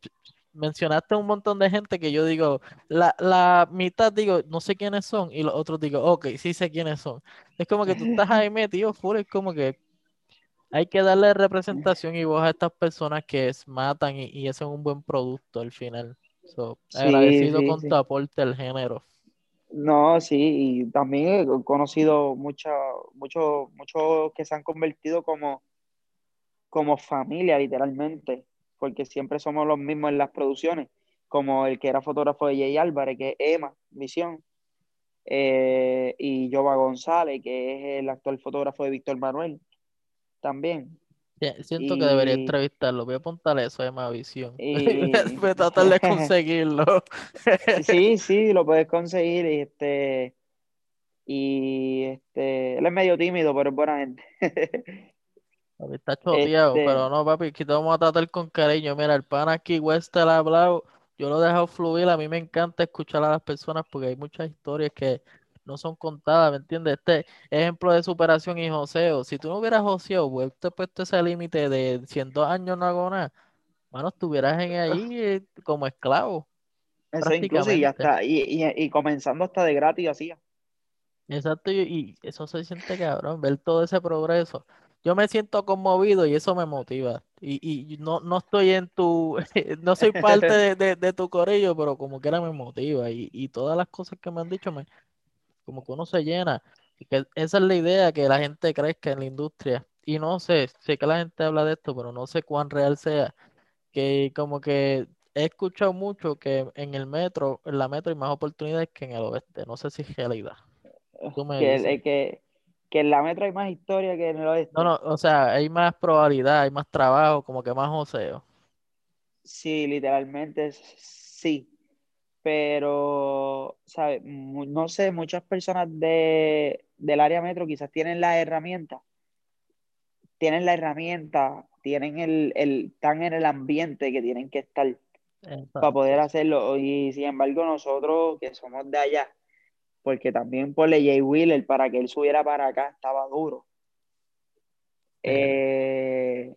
mencionaste un montón de gente que yo digo, la, la mitad digo, no sé quiénes son y los otros digo, ok, sí sé quiénes son. Es como que tú estás ahí metido full, es como que hay que darle representación y voz a estas personas que es- matan y, y hacen un buen producto al final. So, Sí, agradecido sí, con tu aporte al género. No, sí, y también he conocido mucha, muchos muchos que se han convertido como, como familia, literalmente, porque siempre somos los mismos en las producciones, como el que era fotógrafo de Jay Álvarez, que es Emma Visión, eh, y Jova González, que es el actual fotógrafo de Víctor Manuel, también. Si- Siento que debería entrevistarlo. Voy a apuntarle eso a visión. y Voy a tratar de conseguirlo. sí, sí, lo puedes conseguir, y este, y este, él es medio tímido, pero es buena gente. Papi, Está choteado, pero Este, no, papi, aquí te vamos a tratar con cariño. Mira, el pan aquí, Wester ha hablado, yo lo he dejado fluir. A mí me encanta escuchar a las personas porque hay muchas historias que no son contadas, ¿me entiendes? Este ejemplo de superación y joseo. Si tú no hubieras joseado, pues te puesto ese límite de 100 años no hago nada, mano, estuvieras en ahí eh, como esclavo, eso incluso y hasta, y, y, y comenzando hasta de gratis así. Exacto, y, y eso se siente cabrón, ver todo ese progreso. Yo me siento conmovido y eso me motiva. Y, y no, no estoy en tu, no soy parte de, de, de tu corillo, pero como quiera me motiva. Y, y todas las cosas que me han dicho, me, como que uno se llena. Y que esa es la idea, que la gente crezca en la industria. Y no sé, sé que la gente habla de esto, pero no sé cuán real sea. Que como que he escuchado mucho que en el metro, en la metro hay más oportunidades que en el oeste. No sé si es realidad. Tú me Que, dices. que, que en la metro hay más historia que en el No, no, oeste. o sea, hay más probabilidad, hay más trabajo, como que más joseo. Sí, literalmente sí. Pero, ¿sabes? No sé, muchas personas de, del área metro quizás tienen la herramienta, tienen la herramienta, tienen el, el, están en el ambiente que tienen que estar para poder hacerlo. Y sin embargo, nosotros que somos de allá, porque también por Jay Wheeler, para que él subiera para acá, estaba duro. Eh,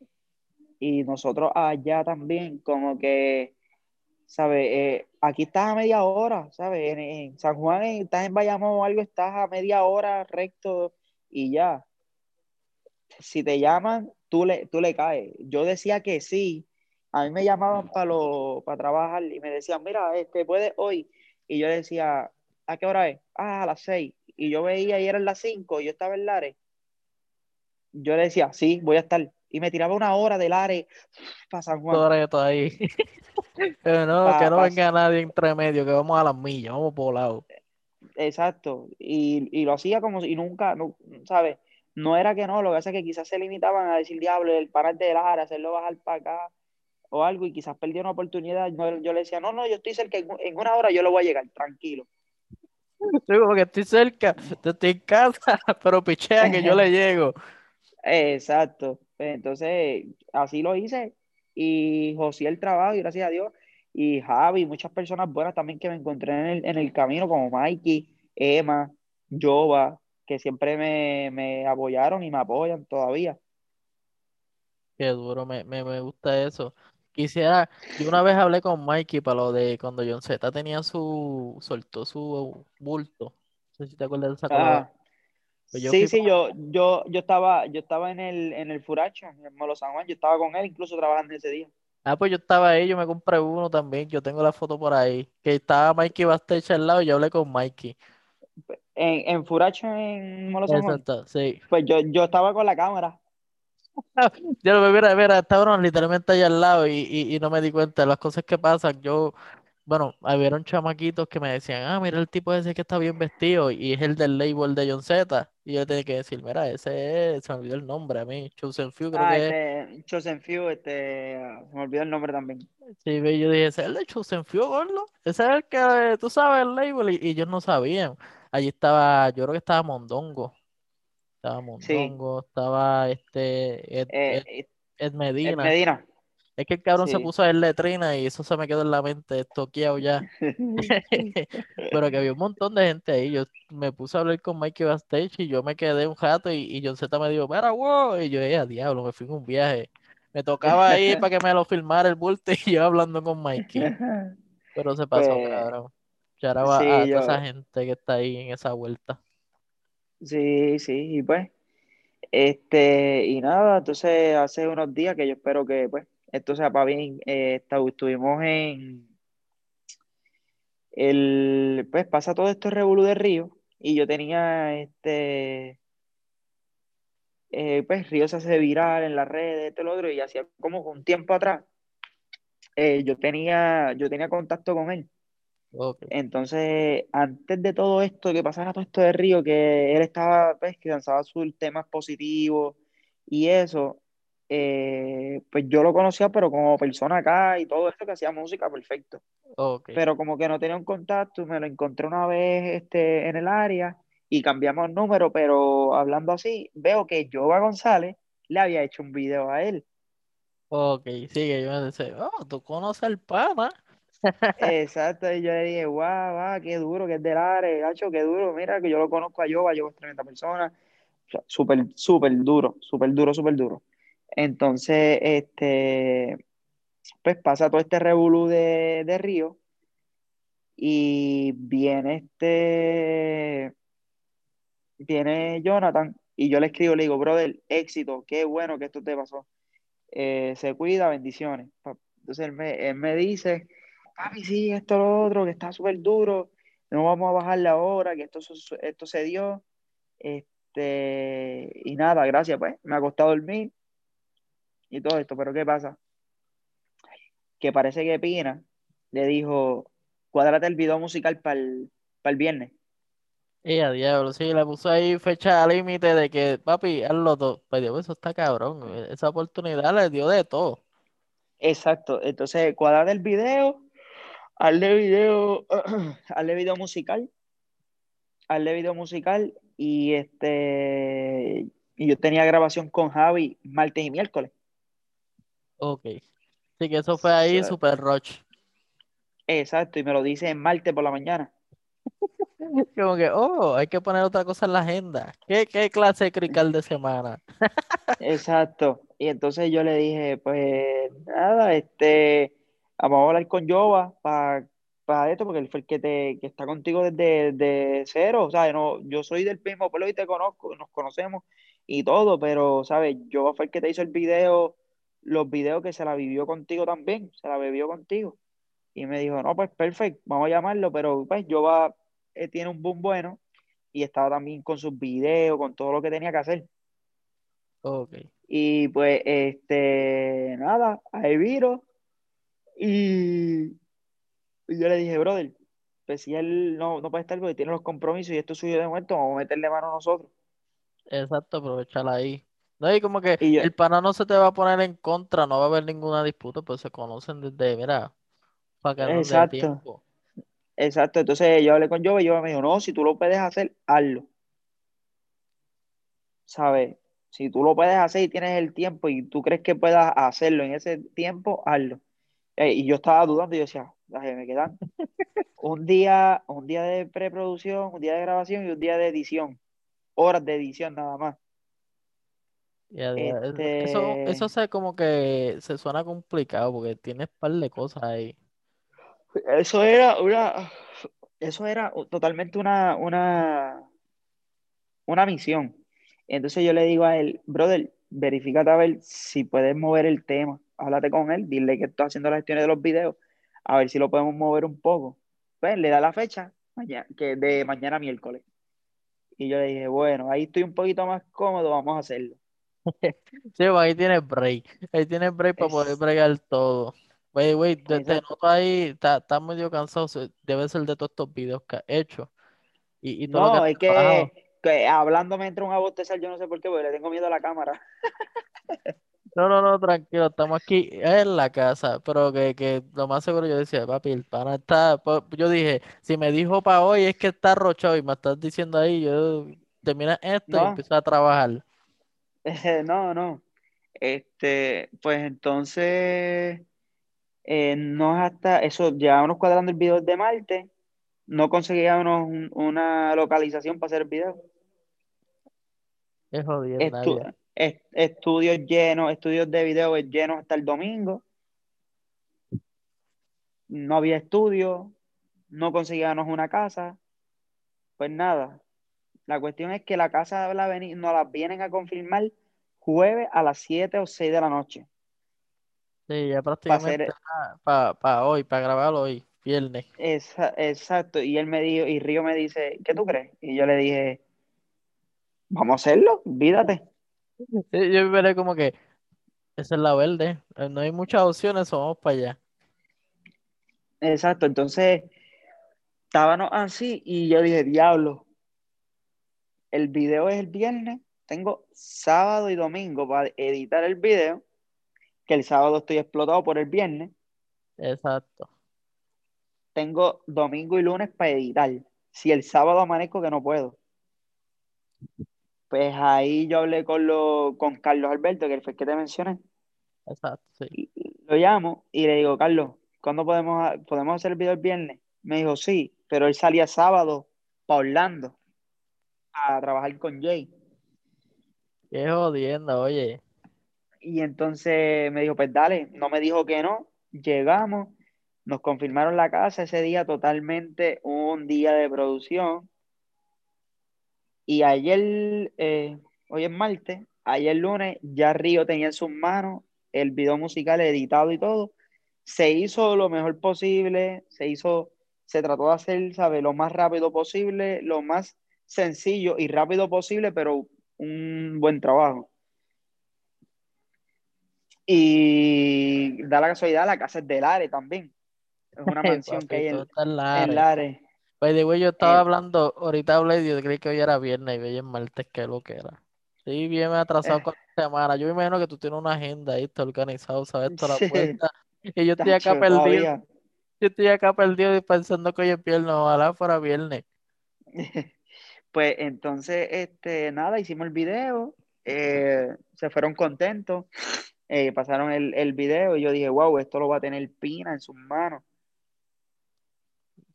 y nosotros allá también, como que, ¿sabes? Eh, aquí estás a media hora, ¿sabes? En, en San Juan, estás en Bayamón o algo, estás a media hora recto y ya. Si te llaman, tú le, tú le caes. Yo decía que sí. A mí me llamaban para para trabajar y me decían, mira, este, ¿puedes hoy? Y yo decía, ¿a qué hora es? Ah, a las seis. Y yo veía y eran las cinco y yo estaba en Lares. Yo le decía, sí, voy a estar. Y me tiraba una hora de Lares para San Juan. Toreto ahí. Pero no, que no pa, venga nadie entre medio, que vamos a las millas, vamos por lado. exacto. Y, y lo hacía como si nunca, no, ¿sabes? No era que no, lo que pasa es que quizás se limitaban a decir, diablo, el pararte de Lara, hacerlo bajar para acá o algo, y quizás perdía una oportunidad. Yo, yo le decía, no, no, yo estoy cerca, en, en una hora yo lo voy a llegar, tranquilo. Sí, como que estoy cerca, estoy en casa, pero pichea que yo le llego. Exacto. Pues entonces, así lo hice y José el trabajo, y gracias a Dios. Y Javi, muchas personas buenas también que me encontré en el, en el camino, como Mikey, Emma, Jova, que siempre me, me apoyaron y me apoyan todavía. Qué duro, me, me, me gusta eso. Quisiera, yo una vez hablé con Mikey para lo de cuando John Z tenía su, soltó su bulto. No sé si te acuerdas de esa. Ah, Pues yo sí, sí, para yo, yo, yo estaba, yo estaba en el, en el Furacho, en el Molo San Juan, yo estaba con él incluso trabajando ese día. Ah, pues yo estaba ahí, yo me compré uno también, yo tengo la foto por ahí, que estaba Mikey Bastage al lado y yo hablé con Mikey. En, en Furacho, en Molo San Juan, Exacto, sí. pues yo, yo estaba con la cámara. Yo lo mira, mira, estaban literalmente allá al lado y, y, y no me di cuenta de las cosas que pasan. Yo, bueno, habieron chamaquitos que me decían, ah, mira el tipo ese que está bien vestido y es el del label de John Z. Y yo tenía que decir, mira, ese es, se me olvidó el nombre a mí, Chosen Few creo Ah, que es. Chosen Few, este, se me olvidó el nombre también. Sí, yo dije, ese es el de Chosen Few, gordo. Ese es el que, tú sabes, el label y, y ellos no sabían. Allí estaba, yo creo que estaba Mondongo. Estaba Sí, Mondongo, estaba este Ed, eh, Ed, eh, Ed Ed Medina. Medina. Es que el cabrón se puso a ver letrina y eso se me quedó en la mente, estoqueado ya. Pero que había un montón de gente ahí. Yo me puse a hablar con Mikey backstage y yo me quedé un rato y, y John Z me dijo, mira, wow. Y yo, eh, a diablo, me fui en un viaje. Me tocaba ir para que me lo filmara el bulto y yo hablando con Mikey. Pero se pasó, Pues cabrón. Ahora va a toda esa gente que está ahí en esa vuelta. Sí, sí, y pues, este, y nada, entonces hace unos días que yo espero que, pues, esto sea para bien, eh, estuvimos en el, pues, pasa todo esto revolú de Río, y yo tenía, este, eh, pues, Río se hace viral en las redes, esto y lo otro, y hacía como un tiempo atrás, eh, yo tenía, yo tenía contacto con él. Entonces, antes de todo esto, que pasara todo esto de Río, que él estaba, pues, que lanzaba sus temas positivos y eso, eh, pues yo lo conocía, pero como persona acá y todo esto que hacía música, perfecto. Pero como que no tenía un contacto, me lo encontré una vez este, en el área y cambiamos número, pero hablando así, veo que Jova González le había hecho un video a él. ok. Sigue, yo me decía, oh, tú conoces al pana. Exacto, y yo le dije, guau, guau, qué duro, que es del área, gacho, qué duro, mira que yo lo conozco a Jova, Jova es tremenda persona, súper, súper duro, súper duro, súper duro. Entonces, este, pues pasa todo este revolú de, de Río y viene este, viene Jonathan y yo le escribo, le digo, brother, éxito, qué bueno que esto te pasó. Eh, se cuida, bendiciones. Entonces él me, él me dice, papi, sí, esto, lo otro, que está súper duro, no vamos a bajar la hora, que esto, esto se dio. Este, y nada, gracias, pues, me ha costado dormir y todo esto, pero ¿qué pasa? Que parece que Pina le dijo, cuádrate el video musical para el, para el viernes. Y a diablo, sí, le puso ahí fecha límite de que, papi, hazlo todo. Pues Dios, eso está cabrón. eh, Esa oportunidad le dio de todo. Exacto, entonces cuádrate el video, hazle video, hazle video musical hazle video musical y este y yo tenía grabación con Javi martes y miércoles. Ok. Sí, que eso fue ahí super rush. Exacto, y me lo dice en martes por la mañana. Como que, oh, hay que poner otra cosa en la agenda. ¿Qué, qué clase de crical de semana? Exacto. Y entonces yo le dije, pues nada, este, vamos a hablar con Jova para esto, porque él fue el que te, que está contigo desde, desde cero. O sea, no, yo soy del mismo pueblo y te conozco, nos conocemos y todo, pero, ¿sabes? Jova fue el que te hizo el video, los videos que se la vivió contigo también, se la bebió contigo. Y me dijo, no, pues perfecto, vamos a llamarlo, pero pues Jova eh, tiene un boom bueno y estaba también con sus videos, con todo lo que tenía que hacer. Ok. Y pues, este, nada, ahí viro. Y yo le dije, brother, pues si él no, no puede estar porque tiene los compromisos y esto es suyo de momento, vamos a meterle mano a nosotros. Exacto, aprovechala ahí. No, y como que Y yo, el pana no se te va a poner en contra, no va a haber ninguna disputa, pues se conocen desde, mira, para que no exacto, tiempo. exacto. Entonces yo hablé con Jova y Jova me dijo, no, si tú lo puedes hacer, hazlo. ¿Sabes? Si tú lo puedes hacer y tienes el tiempo y tú crees que puedas hacerlo en ese tiempo, hazlo. Y yo estaba dudando y yo decía, "Ay, me quedan un día, un día de preproducción, un día de grabación y un día de edición. Horas de edición nada más. Eso, eso Este, se como que se suena complicado porque tienes un par de cosas ahí. eso era una, eso era totalmente una, una, una misión. Entonces yo le digo a él, brother, verifícate a ver si puedes mover el tema. Háblate con él, dile que estoy haciendo las gestiones de los videos, a ver si lo podemos mover un poco. Pues le da la fecha, mañana, que de mañana miércoles. Y yo le dije, bueno, ahí estoy un poquito más cómodo, vamos a hacerlo. Sí, ahí tienes break. Ahí tienes break para poder bregar todo. Wey, wey, te, te noto ahí, estás medio cansado. Debe ser de todos estos videos que has hecho y, y todo que No, has es trabajado. que, que hablando me entra un a bostezar, yo no sé por qué, porque le tengo miedo a la cámara. No, no, no, tranquilo, estamos aquí en la casa, pero que, que lo más seguro yo decía, papi, el pana está, pa- yo dije, si me dijo para hoy es que está rochado y me estás diciendo ahí, yo termina esto y No, empiezo a trabajar. no, no. Este, pues entonces, eh, no es hasta eso, llevábamos cuadrando el video de Marte, no conseguíamos un- una localización para hacer el video. Es jodienda, Estu- est- estudios llenos, estudios de video llenos hasta el domingo. No había estudio, no conseguíamos una casa. Pues nada, la cuestión es que la casa la nos la vienen a confirmar jueves a las 7 o 6 de la noche. Sí, ya Para prácticamente para hoy, para grabarlo hoy, viernes. esa- exacto. Y él me dijo, y Río me dice, ¿qué tú crees? Y yo le dije, vamos a hacerlo, olvídate. Sí, Yo veré como que esa es la verde. No hay muchas opciones, vamos para allá. Exacto, entonces estábamos así y yo dije, diablo, el video es el viernes, tengo sábado y domingo para editar el video, que el sábado estoy explotado por el viernes, Exacto. tengo domingo y lunes para editar. Si el sábado amanezco que no puedo. Pues ahí yo hablé con, lo, con Carlos Alberto, que fue el que te mencioné, Exacto, sí. lo llamo y le digo, Carlos, ¿cuándo podemos, podemos hacer el video el viernes? Me dijo, sí, pero él salía sábado para Orlando a trabajar con Jay. Qué jodienda, oye. Y entonces me dijo, pues dale, no me dijo que no, llegamos, nos confirmaron la casa ese día totalmente un día de producción. Y ayer, eh, hoy es martes, ayer lunes, ya Río tenía en sus manos el video musical editado y todo. Se hizo lo mejor posible, se hizo, se trató de hacer, ¿sabes? Lo más rápido posible, lo más sencillo y rápido posible, pero un buen trabajo. Y da la casualidad, la casa es de Lares también. Es una mansión que hay en, está en. Lares. By the way, yo estaba En- hablando, ahorita hablé y yo creí que hoy era viernes y hoy es martes, que lo que era. Sí, bien atrasado eh, con la semana. Yo me imagino que tú tienes una agenda ahí, está organizado, sabes toda la sí, vuelta. Y yo estoy acá tacho, perdido, todavía. yo estoy acá perdido y pensando que hoy es viernes, ojalá fuera viernes. Pues entonces, este, nada, hicimos el video, eh, se fueron contentos, eh, pasaron el, el video y yo dije, wow, esto lo va a tener Pina en sus manos.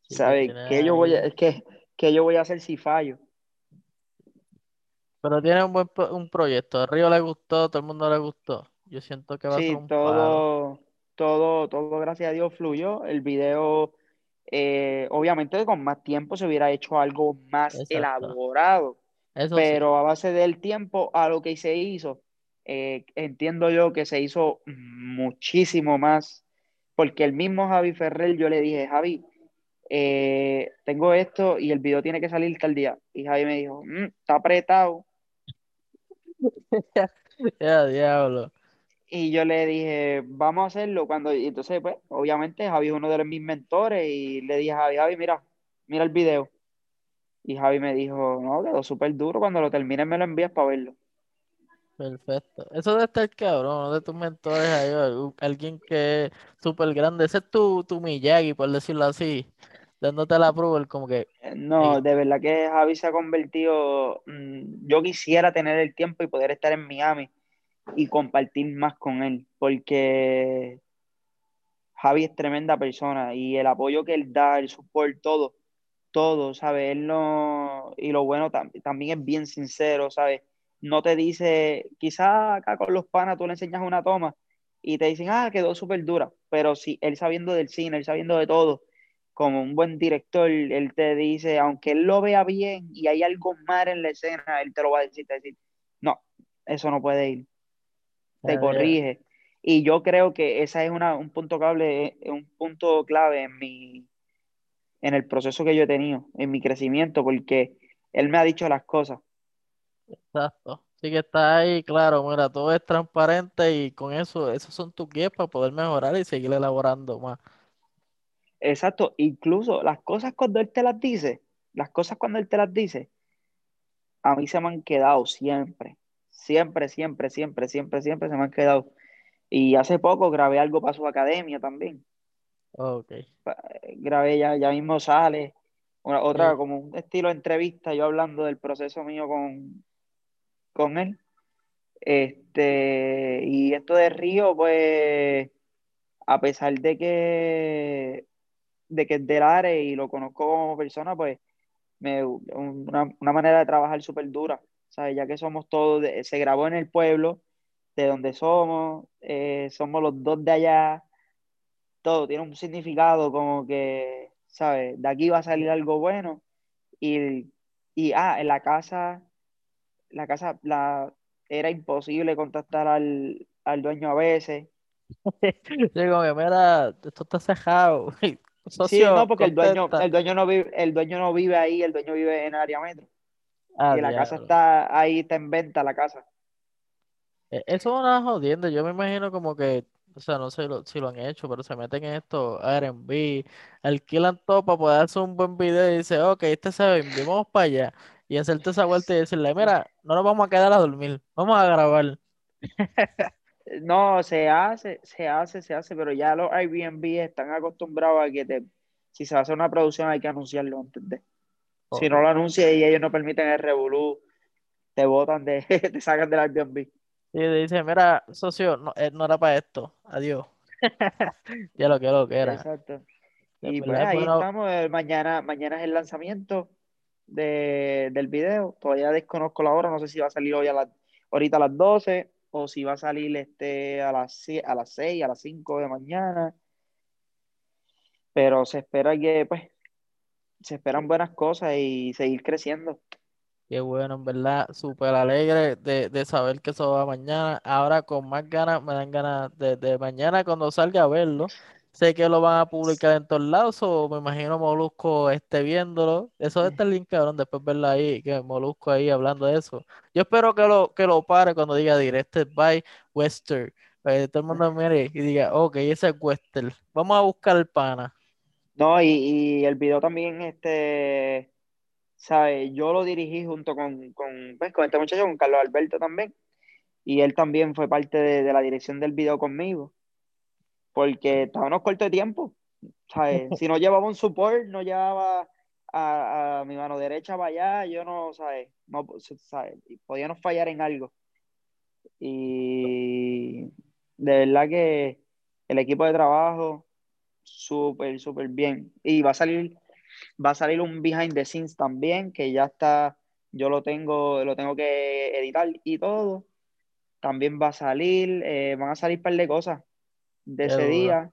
Sí, ¿Sabes? ¿Qué yo voy a, ahí. es que, ¿qué yo voy a hacer si fallo? Pero tiene un buen pro- un proyecto. A Río le gustó, todo el mundo le gustó. Yo siento que va a ser Sí, un todo, todo, todo, gracias a Dios, fluyó. El video, eh, obviamente, con más tiempo se hubiera hecho algo más Exacto. elaborado, Eso sí, pero a base del tiempo a lo que se hizo, eh, entiendo yo que se hizo muchísimo más, porque el mismo Javi Ferrer, yo le dije, Javi, eh, tengo esto y el video tiene que salir tal día. Y Javi me dijo, "Mm, está apretado. ya diablo. Y yo le dije, vamos a hacerlo cuando, y entonces, pues, obviamente Javi es uno de mis mentores y le dije a Javi, Javi, mira, mira el video. Y Javi me dijo, no, quedó súper duro, cuando lo termines me lo envías para verlo. Perfecto. Eso debe estar cabrón, uno de tus mentores ahí, alguien que es súper grande. Ese es tu, tu Miyagi, por decirlo así, dándote la prueba, como que, Eh, "Ey, No, de verdad que Javi se ha convertido, mm, yo quisiera tener el tiempo y poder estar en Miami y compartir más con él, porque Javi es tremenda persona y el apoyo que él da, el support, todo, todo, ¿sabes? Él no, y lo bueno tam- también es bien sincero, ¿sabes? No te dice, quizás acá con los panas tú le enseñas una toma y te dicen, ah, quedó súper dura, pero si él sabiendo del cine, él sabiendo de todo, como un buen director, él te dice, aunque él lo vea bien y hay algo mal en la escena, él te lo va a decir, te va a decir, no, eso no puede ir, te ya, ya". corrige. Y yo creo que ese es una, un punto clave, un punto clave en mi, en el proceso que yo he tenido, en mi crecimiento, porque él me ha dicho las cosas. Exacto. Así que está ahí, claro, mira, todo es transparente y con eso, esos son tus guías para poder mejorar y seguir elaborando más. Exacto, incluso las cosas cuando él te las dice, las cosas cuando él te las dice, a mí se me han quedado siempre, siempre, siempre, siempre, siempre, siempre se me han quedado. Y hace poco grabé algo para su academia también. Ok. Grabé, ya, ya mismo sale, una, otra Sí. como un estilo de entrevista, yo hablando del proceso mío con, con él. Este, y esto de Río, pues, a pesar de que, de que es del área y lo conozco como persona, pues, me, una, una manera de trabajar súper dura, ¿sabes? Ya que somos todos, de- se grabó en el pueblo, de donde somos, eh, somos los dos de allá, todo tiene un significado como que, ¿sabes? De aquí va a salir algo bueno y, y ah, en la casa, la casa, la, era imposible contactar al, al dueño a veces. Digo, que mira, esto está cejado. Sí, no, Socio, porque el dueño, el dueño no vive, el dueño no vive ahí, el dueño vive en el área metro. Ah, Y la casa está ahí, está en venta la casa. E- Eso es una jodienda. Yo me imagino como que, o sea, no sé lo- si lo han hecho, pero se meten en esto, Airbnb, alquilan todo para poder hacer un buen video y dice, ok, este se ve, bien, vamos para allá. Y hacerte esa vuelta y decirle, mira, no nos vamos a quedar a dormir, vamos a grabar. No, se hace, se hace, se hace, pero ya los Airbnb están acostumbrados a que te, si se hace una producción hay que anunciarlo antes de. Si Ok. no lo anuncias y ellos no permiten el revolú, te botan de, te sacan del Airbnb. Y le dice, mira, socio, no, eh, no era para esto, adiós. Ya lo que lo que era. Exacto. Y pues verdad es ahí bueno, estamos. eh, Mañana, mañana es el lanzamiento de, del video. Todavía desconozco la hora. No sé si va a salir hoy a las, ahorita a las 12 o si va a salir este a las, a las 6, a las 5 de mañana. Pero se espera que, pues, se esperan buenas cosas y seguir creciendo. qué bueno, en verdad, súper alegre de, de saber que eso va mañana. Ahora con más ganas, me dan ganas de, de mañana cuando salga a verlo. Sé que lo van a publicar en todos lados, o me imagino Molusco esté viéndolo. Eso de estar link, cabrón, después verlo ahí, que Molusco ahí hablando de eso. Yo espero que lo, que lo pare cuando diga Directed by Western. Para que todo el mundo mire y diga, ok, ese es Western. Vamos a buscar el pana. No, y, y el video también, este, ¿sabes? Yo lo dirigí junto con, con, pues, con este muchacho, con Carlos Alberto también. Y él también fue parte de, de la dirección del video conmigo. Porque estábamos corto de tiempo. ¿sabes? Si no llevaba un support, no llevaba a, a mi mano derecha para allá, yo no, ¿sabes? No, ¿sabes? Podíamos fallar en algo. Y de verdad que el equipo de trabajo, súper, súper bien. Y va a salir, va a salir un behind the scenes también, que ya está, yo lo tengo, lo tengo que editar y todo. También va a salir, eh, van a salir un par de cosas de Qué ese duro. día.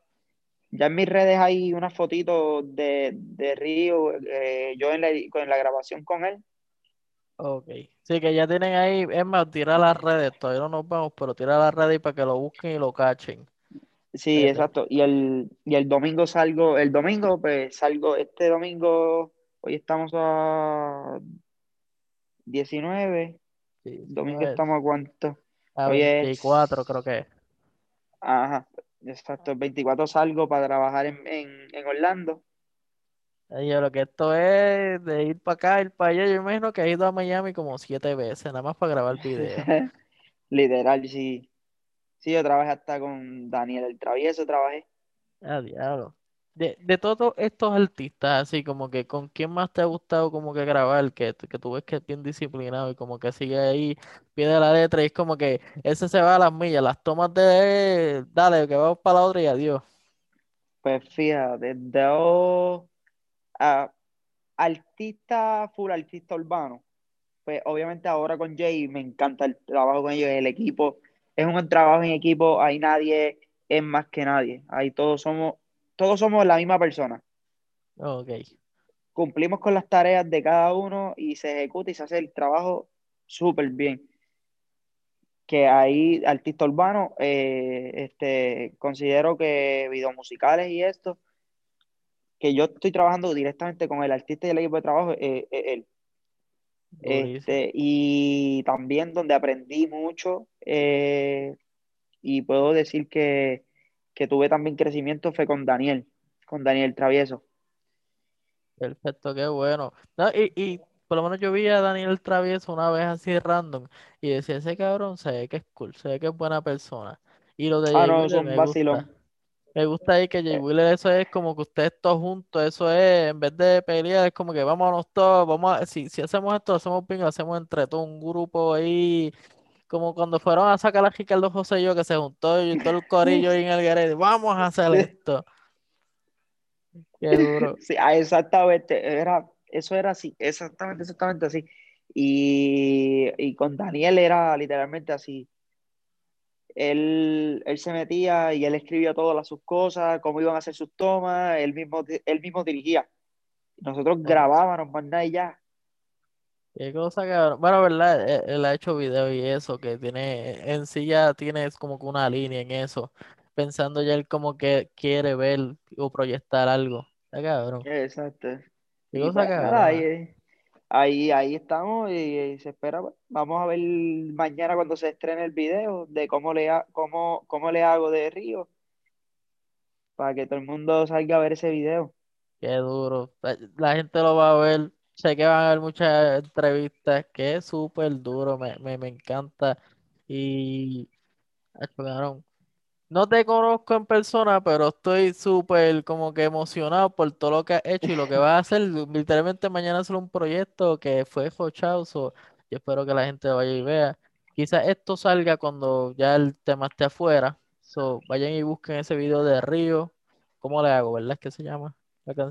Ya en mis redes hay unas fotitos de, de Río, eh, yo en la, en la grabación con él. Ok. Sí, que ya tienen ahí, es más, tira las redes, todavía no nos vamos, pero tira las redes para que lo busquen y lo cachen. Sí, Fíjate. exacto. Y el, y el domingo salgo, el domingo, pues salgo, este domingo, hoy estamos a 19, Sí, domingo estamos a cuánto. a Hoy 24 creo que es. ajá, exacto, el 24 salgo para trabajar en, en, en Orlando. Ay, yo lo que esto es de ir para acá, ir para allá. Yo imagino que he ido a Miami como siete veces, nada más para grabar video. Literal, sí. Sí, yo trabajé hasta con Daniel el Travieso, trabajé. Ah, diablo. De, de todos estos artistas, así como que con quién más te ha gustado como que grabar, que, que tú ves que es bien disciplinado y como que sigue ahí, pide la letra y es como que ese se va a las millas, las tomas de dale, que vamos para la otra y adiós. Pues fíjate, de o- a artista, full artista urbano. Pues obviamente ahora con Jay me encanta el trabajo con ellos, el equipo. Es un trabajo en equipo, ahí nadie es más que nadie. Ahí todos somos, todos somos la misma persona. Ok, Cumplimos con las tareas de cada uno y se ejecuta y se hace el trabajo súper bien. Que ahí, artista urbano, eh, este, considero que videos musicales y esto, que yo estoy trabajando directamente con el artista y el equipo de trabajo, eh, eh, él. Este, y también donde aprendí mucho eh, y puedo decir que, que tuve también crecimiento fue con Daniel, con Daniel Travieso. Perfecto, qué bueno. No, y, y por lo menos yo vi a Daniel Travieso una vez así random y decía, ese cabrón se ve que es cool, se ve que es buena persona. Y lo de Ah, Jay no, Wheeler me gusta. vacilón. Me gusta ahí que Jay Eh, Wheeler eso es como que ustedes todos juntos, eso es, en vez de pelear, es como que vámonos todos, vamos a, si, si hacemos esto, hacemos lo hacemos entre todos, un grupo ahí como cuando fueron a sacar a Ricardo José y yo, que se juntó y todo el corillo en el garete, vamos a hacer esto. Qué duro. Sí, ah, exactamente, era, eso era así, exactamente, exactamente así. Y, y con Daniel era literalmente así. Él, él se metía y él escribía todas las, sus cosas, cómo iban a hacer sus tomas, él mismo, él mismo dirigía. Nosotros grabábamos más nada y ya. Qué cosa, cabrón. Bueno, verdad, él, él ha hecho video y eso, que tiene, en sí ya tiene como que una línea en eso, pensando ya él como que quiere ver o proyectar algo. Está cabrón. Exacto. Qué Y cosa, pues nada, ahí, ahí, ahí estamos y, y se espera. pues. Vamos a ver mañana cuando se estrene el video de cómo le, ha- cómo, cómo le hago de Río para que todo el mundo salga a ver ese video. Qué duro. La gente lo va a ver. Sé que van a haber muchas entrevistas, que es súper duro, me, me, me encanta. Y, cabrón, No te conozco en persona, pero estoy súper como que emocionado por todo lo que has hecho y lo que vas a hacer. Literalmente mañana hacer un proyecto que fue fochado, so, yo espero que la gente vaya y vea. Quizás esto salga cuando ya el tema esté afuera. So, vayan y busquen ese video de Río. ¿Cómo le hago, verdad? Que se llama.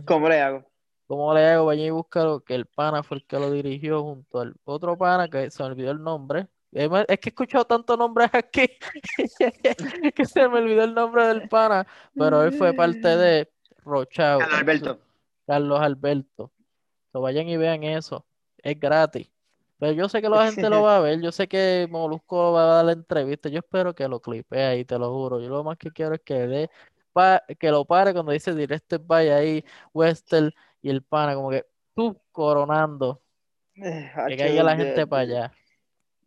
¿Cómo le hago? ¿Cómo le hago? Vayan y búscalo, que el pana fue el que lo dirigió junto al otro pana que se me olvidó el nombre. Es que he escuchado tantos nombres aquí que se me olvidó el nombre del pana, pero él fue parte de Rochao, Carlos Alberto. Carlos Alberto. So, vayan y vean eso, es gratis. Pero yo sé que la gente lo va a ver, yo sé que Molusco va a dar la entrevista, yo espero que lo clipe ahí, te lo juro. Yo lo más que quiero es que dé, que lo pare cuando dice Directed by ahí, Western y el pana, como que tú coronando, Eh, que caiga la de- gente para allá.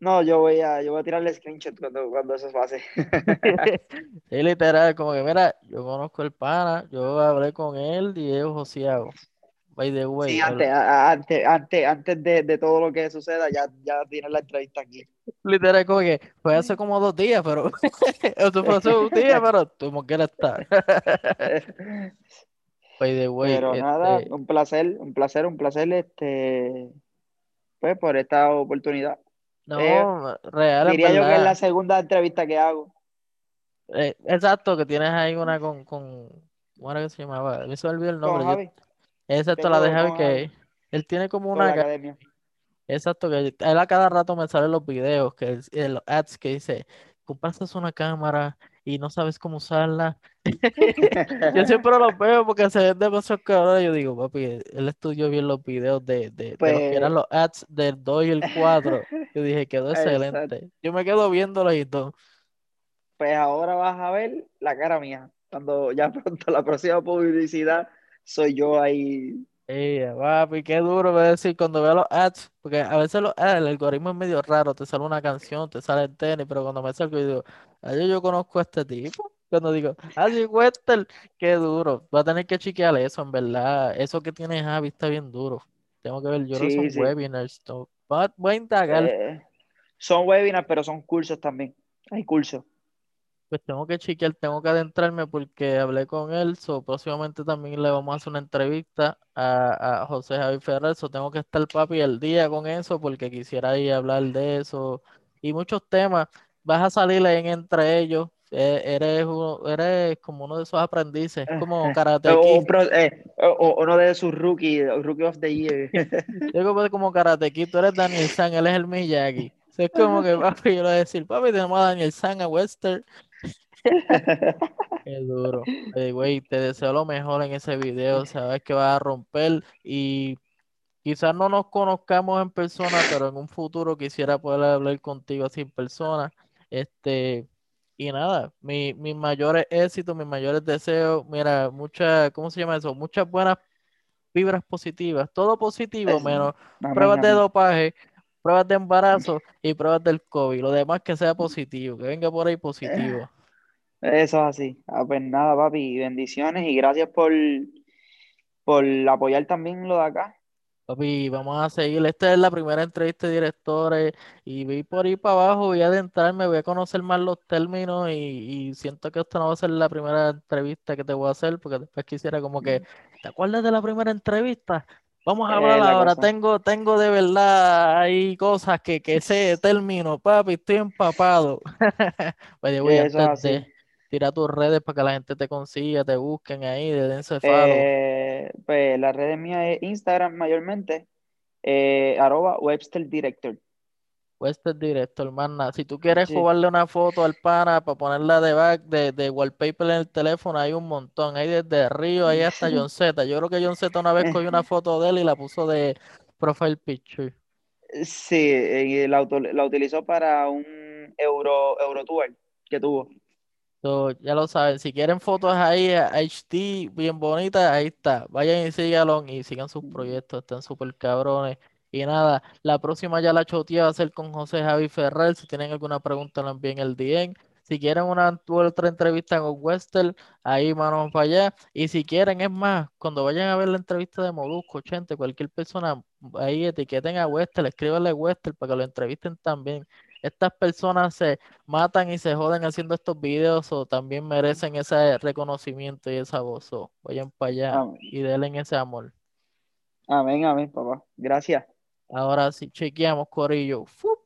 No, yo voy a, yo voy a tirarle screenshot cuando, cuando eso pase. Sí, literal, como que mira, yo conozco el pana, yo hablé con él y es joseado. By the way, Sí, antes, antes, antes, antes de, de todo lo que suceda, ya, ya tienes la entrevista aquí. literal, como que fue hace como dos días, pero eso fue hace un día, pero tú como quieras estar. By the way, Pero nada, este, un placer, un placer, un placer, este, pues, por esta oportunidad. Eh, no, real, en diría yo que es la segunda entrevista que hago. Eh, exacto, que tienes ahí una con, con, ¿cómo era que se llamaba? Mí se me olvidó el Con nombre. Yo, Javi, exacto, la de Javi con que él tiene como con una, academia. exacto, que él a cada rato me salen los videos, que en los ads que dice, compraste una cámara y no sabes cómo usarla. Yo siempre los veo porque se ven demasiado cabrones. Yo digo, papi, él estudió bien los videos de, de, de los que eran Pues, los ads del 2 y el 4. Yo dije, quedó exacto. excelente. Yo me quedo viéndolos y todo. Pues ahora vas a ver la cara mía. Cuando ya pronto la próxima publicidad soy yo ahí. Ey, papi, qué duro me decir cuando veo los ads, porque a veces los ads, el algoritmo es medio raro, te sale una canción, te sale el tenis, pero cuando me salgo y digo, "Ay, yo, yo conozco a este tipo, cuando digo, ah, sí, Wester, qué duro, voy a tener que chequear eso, en verdad, eso que tiene Javi está bien duro, tengo que ver, yo son Sí, sí. webinars, no, voy a, voy a indagar, Eh, son webinars, pero son cursos también. Hay cursos. Pues tengo que chequear, tengo que adentrarme porque hablé con él, so próximamente también le vamos a hacer una entrevista a, a José Javi Ferrer, so tengo que estar papi el día con eso porque quisiera ir a hablar de eso y muchos temas. Vas a salir en entre ellos, e- eres, uno- eres como uno de esos aprendices, como Karate Kid, eh, o- uno de sus rookie, Rookie of the Year. yo como, como Karate Kid, tú eres Daniel San, él es el Miyagi. So, es como que papi, yo le voy a decir, papi, tenemos a Daniel San, a Wester. Qué duro. Eh, güey, te deseo lo mejor en ese video. Sabes que vas a romper y quizás no nos conozcamos en persona, pero en un futuro quisiera poder hablar contigo así en persona. Este, y nada, mi, mis mayores éxitos, mis mayores deseos, mira, muchas, ¿cómo se llama eso? Muchas buenas vibras positivas, todo positivo, menos amén, pruebas de dopaje, pruebas de embarazo y pruebas del COVID. Lo demás que sea positivo, que venga por ahí positivo. Eso es así. Ah, pues nada, papi, bendiciones y gracias por, por apoyar también lo de acá. Papi, vamos a seguir. Esta es la primera entrevista de directores y voy por ahí para abajo, voy a adentrarme, voy a conocer más los términos y, y siento que esta no va a ser la primera entrevista que te voy a hacer porque después quisiera como que, ¿te acuerdas de la primera entrevista? Vamos a hablar ahora. cosa. Tengo, tengo de verdad hay cosas que, que sé, término, papi, estoy empapado. Oye, voy Eso tirar tus redes para que la gente te consiga, te busquen ahí, de dense. Eh, pues las redes mías es Instagram mayormente, eh, arroba Webster Director. Western Director, hermana. Si tú quieres Sí. jugarle una foto al pana para ponerla de back, de, de wallpaper en el teléfono, hay un montón. Hay desde Río, ahí hasta John Z. Yo creo que John Z una vez cogió una foto de él y la puso de profile picture. Sí, y la, la utilizó para un Euro, Euro Tour que tuvo. So, ya lo saben, si quieren fotos ahí HD bien bonitas, ahí está. Vayan y síganlo y sigan sus proyectos, están súper cabrones. Y nada, la próxima ya la chotea va a ser con José Javi Ferrer. Si tienen alguna pregunta, lo envíen el DM. Si quieren una otra entrevista con Wester, ahí manos para allá. Y si quieren, es más, cuando vayan a ver la entrevista de Molusco, 80, cualquier persona, ahí etiqueten a Wester, escríbanle a Wester para que lo entrevisten también. Estas personas se matan y se joden haciendo estos videos o también merecen ese reconocimiento y esa voz. So, vayan para allá Amén, y denle ese amor. amén, amén, papá. Gracias. Ahora sí, chequeamos, Corillo. ¡Fu!